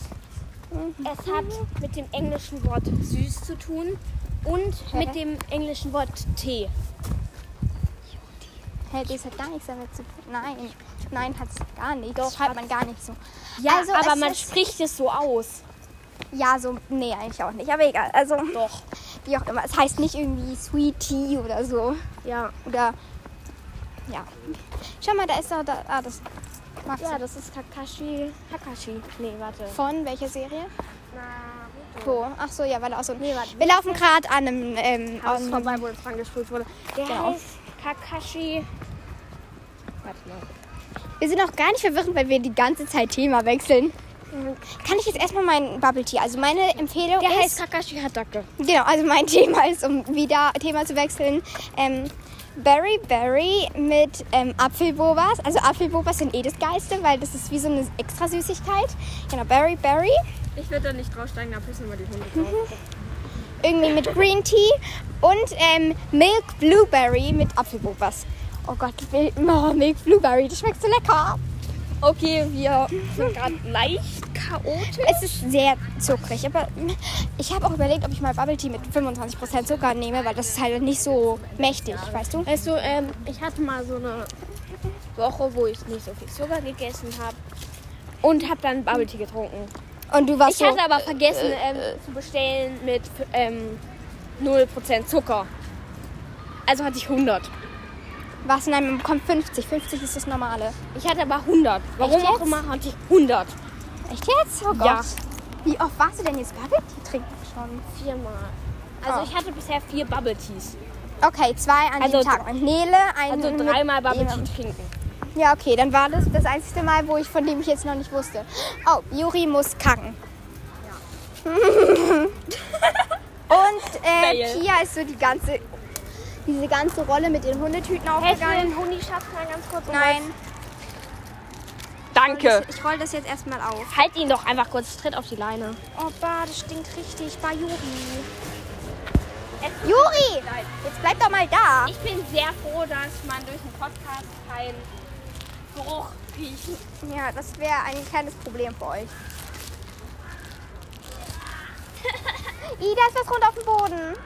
Speaker 5: Mhm. Es hat mit dem englischen Wort süß zu tun und Hä? mit dem englischen Wort Tee.
Speaker 2: Hey, das hat gar nichts damit zu tun. Nein nein, hat es gar nicht.
Speaker 5: Doch, hat-
Speaker 2: man gar nicht so.
Speaker 5: Ja,
Speaker 2: Also,
Speaker 5: aber man spricht es so aus.
Speaker 2: Ja, so, nee, eigentlich auch nicht. Aber egal. Also,
Speaker 5: Doch.
Speaker 2: wie auch immer. Es heißt nicht irgendwie Sweet Tea oder so.
Speaker 5: Ja.
Speaker 2: Oder, ja. Schau mal, da ist doch, da, ah, das magst
Speaker 5: Ja, das ist Kakashi. Kakashi. Nee, warte.
Speaker 2: Von welcher Serie?
Speaker 5: Naruto.
Speaker 2: Ach so, ja, weil auch so.
Speaker 5: Nee, warte.
Speaker 2: Wir laufen gerade an einem, ähm,
Speaker 5: Haus vorbei, wo das dran wurde. Der
Speaker 2: Genau.
Speaker 5: heißt Kakashi. Warte mal.
Speaker 2: Wir sind auch gar nicht verwirrend, weil wir die ganze Zeit Thema wechseln. Kann ich jetzt erstmal meinen Bubble Tea? Also meine Empfehlung
Speaker 5: Der
Speaker 2: ist,
Speaker 5: heißt Kakashi Hatake.
Speaker 2: genau, also mein <laughs> Thema ist, um wieder Thema zu wechseln, ähm, Berry Berry mit ähm, Apfelbobas. Also Apfelbobas sind eh das Geilste, weil das ist wie so eine extra Süßigkeit. Genau, Berry Berry.
Speaker 5: Ich würde da nicht draufsteigen, da pissen wir die Hunde drauf.
Speaker 2: Irgendwie mit Green Tea und ähm, Milk Blueberry mit Apfelbobas. Oh Gott, oh, Milk Blueberry, das schmeckt so lecker.
Speaker 5: Okay, wir sind gerade leicht chaotisch.
Speaker 2: Es ist sehr zuckrig, aber ich habe auch überlegt, ob ich mal Bubble Tea mit 25% Zucker nehme, weil das ist halt nicht so mächtig, weißt du?
Speaker 5: Weißt du, ähm, ich hatte mal so eine Woche, wo ich nicht so viel Zucker gegessen habe und habe dann Bubble Tea getrunken.
Speaker 2: Und du warst
Speaker 5: Ich
Speaker 2: so,
Speaker 5: hatte aber vergessen ähm, zu bestellen mit ähm, 0% Zucker. Also hatte ich 100.
Speaker 2: was nein, man bekommt 50. 50 ist das Normale.
Speaker 5: Ich hatte aber 100. Warum auch immer hatte ich 100.
Speaker 2: Echt jetzt? Oh Gott.
Speaker 5: Ja.
Speaker 2: Wie oft warst du denn jetzt Bubble Tea trinken schon?
Speaker 5: Viermal. Also
Speaker 2: Ah.
Speaker 5: ich hatte bisher vier Bubble Teas.
Speaker 2: Okay, zwei an
Speaker 5: Also
Speaker 2: dem Tag. Und Nele, ein
Speaker 5: Also dreimal Bubble. Tea trinken.
Speaker 2: Ja, okay, dann war das das einzige Mal, wo ich von dem ich jetzt noch nicht wusste. Oh, Juri muss kacken. <laughs> <laughs> Und äh. Pia ist so die ganze, diese ganze Rolle mit den Hundetüten aufgegangen.
Speaker 5: den Huni-Schatz mal ganz kurz?
Speaker 2: Nein,
Speaker 5: Danke.
Speaker 2: ich roll das jetzt erstmal auf.
Speaker 5: Halt ihn doch einfach kurz, tritt auf die Leine.
Speaker 2: Oh, bah, das stinkt richtig. Bei Juri. Juri! Jetzt bleib doch mal da.
Speaker 5: Ich bin sehr froh, dass man durch den Podcast keinen Geruch riecht.
Speaker 2: Ja, das wäre ein kleines Problem für euch. <laughs> Ih, da ist was runter auf dem Boden.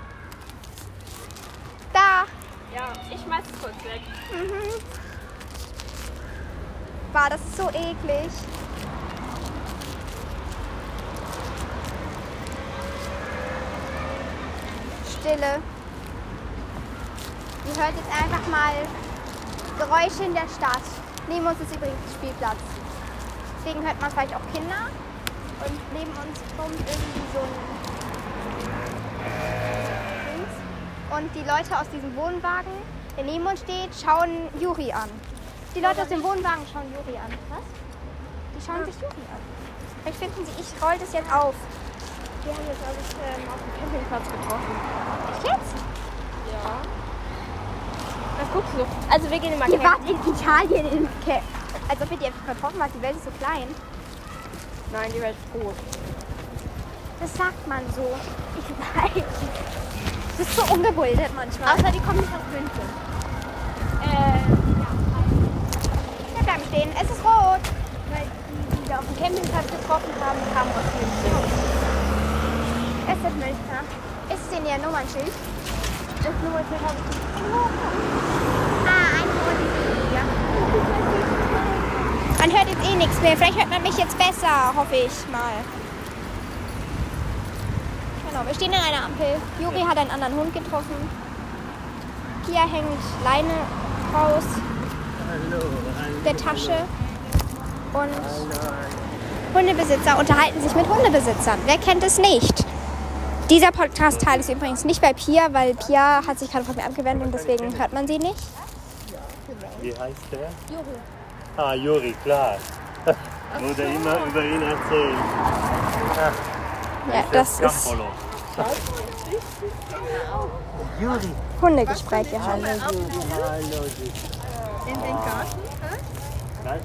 Speaker 2: Da.
Speaker 5: Ja, ich schmeiß es kurz weg.
Speaker 2: War das ist so eklig. Stille. Ihr hört jetzt einfach mal Geräusche in der Stadt. Neben uns ist übrigens ein Spielplatz. Deswegen hört man vielleicht auch Kinder. Und neben uns kommt irgendwie so ein Und die Leute aus diesem Wohnwagen, der neben uns steht, schauen Juri an. Die Leute aus dem Wohnwagen schauen Juri an. Was? Die schauen sich Juri an. Vielleicht finden sie, ich roll das jetzt auf.
Speaker 5: Wir haben jetzt alles ähm, auf dem Campingplatz getroffen.
Speaker 2: Echt jetzt?
Speaker 5: Ja. Was guckst du? Also wir gehen immer
Speaker 2: Ihr wart in Italien in Ke Als ob ihr die einfach getroffen habt. Die Welt ist so klein.
Speaker 5: Nein, die Welt ist groß.
Speaker 2: Das sagt man so. Ich weiß. Bist so ungebildet manchmal.
Speaker 5: Außer die kommen nicht aus München.
Speaker 2: Äh, Wir bleiben stehen. Es ist rot.
Speaker 5: Weil die, die wir auf dem Campingplatz getroffen haben, kamen aus München.
Speaker 2: Es ist Münchner. Ist es in ihr Nummernschild? Ah, ein Hund. Ja. Man hört jetzt eh nichts mehr. Vielleicht hört man mich jetzt besser, hoffe ich mal. Genau, wir stehen in einer Ampel. Juri hat einen anderen Hund getroffen. Pia hängt Leine raus der Tasche. Und Hundebesitzer unterhalten sich mit Hundebesitzern. Wer kennt es nicht? Dieser Podcast-Teil ist übrigens nicht bei Pia, weil Pia hat sich gerade von mir abgewendet und deswegen hört man sie nicht.
Speaker 7: Wie heißt der? Juri. Ah, Juri, klar. <laughs> Wurde immer über ihn erzählen.
Speaker 2: Ja, das ist
Speaker 7: Campolo.
Speaker 2: Hundegespräche halt.
Speaker 7: Hallo, In den Garten? Was?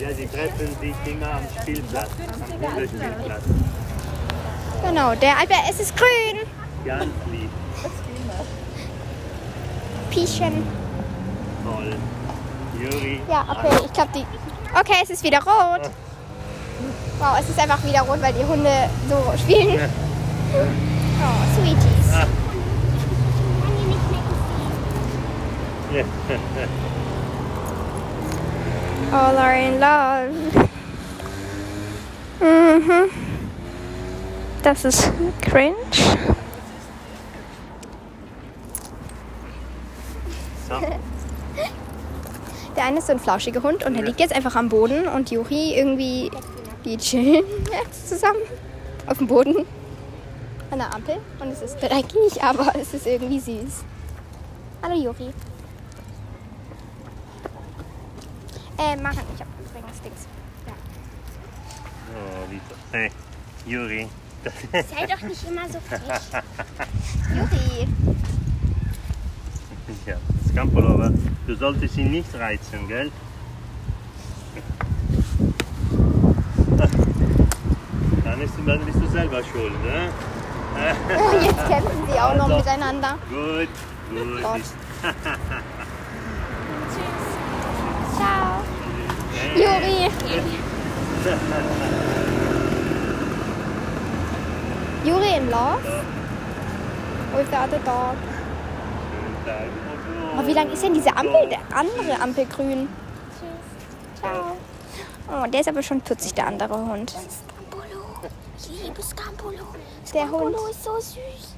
Speaker 7: Ja, sie treffen sich immer am Spielplatz, am Hundespielplatz.
Speaker 2: Genau, der Albert, es ist grün.
Speaker 7: Ganz lieb,
Speaker 2: Pieschen.
Speaker 7: toll. Juri.
Speaker 2: Ja, okay, ich glaube die. Okay, es ist wieder rot. Wow, es ist einfach wieder rot, weil die Hunde so spielen. <laughs> Oh, Sweeties.
Speaker 7: Ah. <laughs>
Speaker 2: All are in love. Mhm. Das ist cringe.
Speaker 7: So. <laughs>
Speaker 2: Der eine ist so ein flauschiger Hund und der liegt jetzt einfach am Boden und Juri irgendwie, die chillen <laughs> jetzt zusammen auf dem Boden an der Ampel und es ist dreckig, <laughs> aber es ist irgendwie süß. Hallo Juri. Äh, machen, ich hab übrigens Dings.
Speaker 7: Oh, wie toll. Hey, Juri. <laughs>
Speaker 2: Sei doch nicht immer so frech. <laughs> Juri.
Speaker 7: Ja, das Campolo, aber du solltest ihn nicht reizen, gell? Dann, ist, dann bist du selber schuld, ne? <laughs>
Speaker 2: Jetzt kämpfen sie auch noch
Speaker 7: Also.
Speaker 2: miteinander.
Speaker 7: Gut, gut. Ist-
Speaker 2: Ciao. Juri. Juri in love? With the other dog. Oh, wie lang ist denn diese Ampel, der andere Ampel grün? Ciao. Oh, der ist aber schon putzig, der andere Hund.
Speaker 5: Scampolo. Ich liebe Scampolo.
Speaker 2: Der Hund.
Speaker 5: Scampolo ist so süß.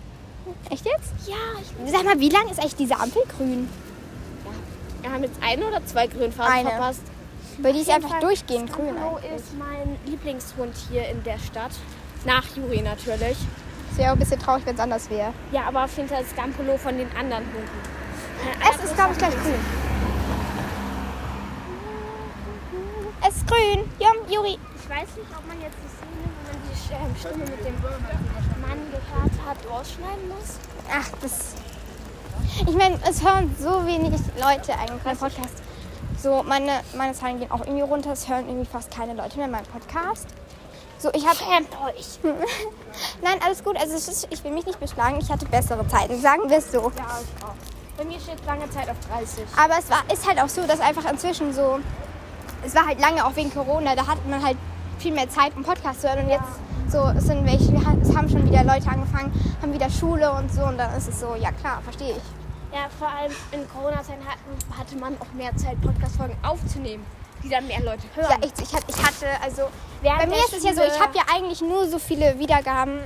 Speaker 2: Echt jetzt?
Speaker 5: Ja, ich
Speaker 2: Sag mal, wie lang ist eigentlich diese Ampel grün?
Speaker 5: Wir haben jetzt eine oder zwei Grünphasen
Speaker 2: Eine.
Speaker 5: verpasst.
Speaker 2: Weil die ist einfach durchgehend grün
Speaker 5: Scampolo
Speaker 2: eigentlich.
Speaker 5: ist mein Lieblingshund hier in der Stadt. Nach Juri natürlich.
Speaker 2: Es wäre auch ein bisschen traurig, wenn es anders wäre.
Speaker 5: Ja, aber auf jeden Fall ist Scampolo von den anderen Hunden.
Speaker 2: Es ist, glaube ich, gleich grün. Es ist grün. Jum, Juri.
Speaker 5: Ich weiß nicht, ob man jetzt die Szene, wo man die ähm, Stimme mit dem Mann gehört hat, rausschneiden muss.
Speaker 2: Ach, das. Ich meine, es hören so wenig Leute eigentlich meinen Podcast. So, meine, meine Zahlen gehen auch irgendwie runter. Es hören irgendwie fast keine Leute mehr meinen Podcast. So, ich habe.
Speaker 5: euch. <laughs>
Speaker 2: Nein, alles gut. Also, ist, ich will mich nicht beschlagen. Ich hatte bessere Zeiten. Sagen wir es so.
Speaker 5: Ja, ich auch. Bei mir steht lange Zeit auf 30.
Speaker 2: Aber es war, ist halt auch so, dass einfach inzwischen so. Es war halt lange auch wegen Corona. Da hatte man halt viel mehr Zeit, um Podcast zu hören. Und jetzt so es sind welche. Es haben schon wieder Leute angefangen, haben wieder Schule und so. Und dann ist es so, ja klar, verstehe ich.
Speaker 5: Ja, vor allem in Corona-Zeiten hatte man auch mehr Zeit, Podcast-Folgen aufzunehmen, die dann mehr Leute hören.
Speaker 2: Ja, ich, ich, hatte- ich hatte, also
Speaker 5: Während
Speaker 2: bei mir ist es ja so, ich habe ja eigentlich nur so viele Wiedergaben,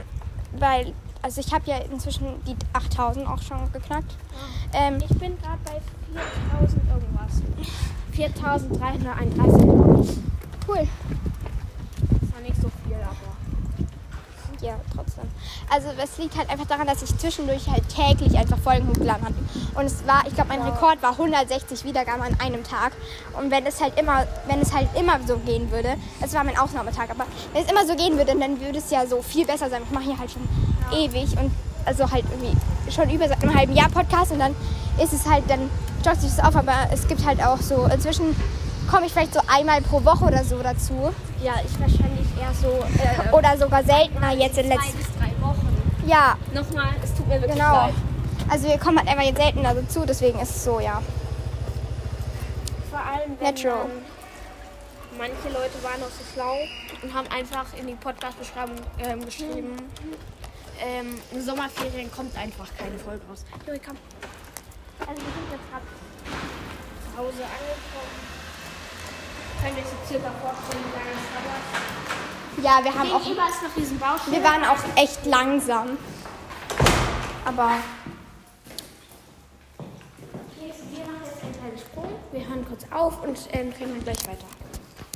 Speaker 2: weil, also ich habe ja inzwischen die 8000 auch schon geknackt. Ähm,
Speaker 5: Ich bin gerade bei 4000 irgendwas. 4331.
Speaker 2: cool.
Speaker 5: Das war nicht so viel, aber.
Speaker 2: Ja, trotzdem. Also es liegt halt einfach daran, dass ich zwischendurch halt täglich einfach Folgen hochgeladen habe. Und es war, ich glaube, mein Rekord war 160 Wiedergaben an einem Tag. Und wenn es halt immer, wenn es halt immer so gehen würde, es war mein Ausnahmetag, aber wenn es immer so gehen würde, dann würde es ja so viel besser sein. Ich mache hier halt schon ewig und also halt irgendwie schon über seit einem halben Jahr Podcast und dann ist es halt, dann stockt sich das auf, aber es gibt halt auch so, inzwischen komme ich vielleicht so einmal pro Woche oder so dazu.
Speaker 5: Ja, ich wahrscheinlich eher so äh,
Speaker 2: Oder sogar seltener jetzt in
Speaker 5: zwei
Speaker 2: letzter
Speaker 5: bis drei Wochen.
Speaker 2: Ja,
Speaker 5: Nochmal, es tut mir wirklich
Speaker 2: Genau.
Speaker 5: leid.
Speaker 2: Also wir kommen halt einfach jetzt seltener dazu, deswegen ist es so, ja.
Speaker 5: Vor allem, wenn
Speaker 2: Natural.
Speaker 5: manche Leute waren auch so schlau und haben einfach in die Podcast-Beschreibung ähm, geschrieben, ähm, Sommerferien kommt einfach keine Folge raus. Juri, komm. Also wir sind jetzt gerade zu Hause angekommen. Ihr euch so circa vorstellen, wie lange es dauert?
Speaker 2: Ja, wir haben auch.
Speaker 5: Ist noch diesen.
Speaker 2: Wir waren auch echt langsam. Aber
Speaker 5: Jetzt, wir machen jetzt einen kleinen Sprung. Wir hören kurz auf und ähm, reden dann gleich weiter.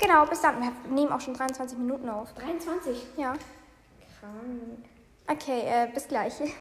Speaker 2: genau, bis dann. Wir nehmen auch schon 23 Minuten auf.
Speaker 5: 23.
Speaker 2: Ja. Okay, äh, bis gleich.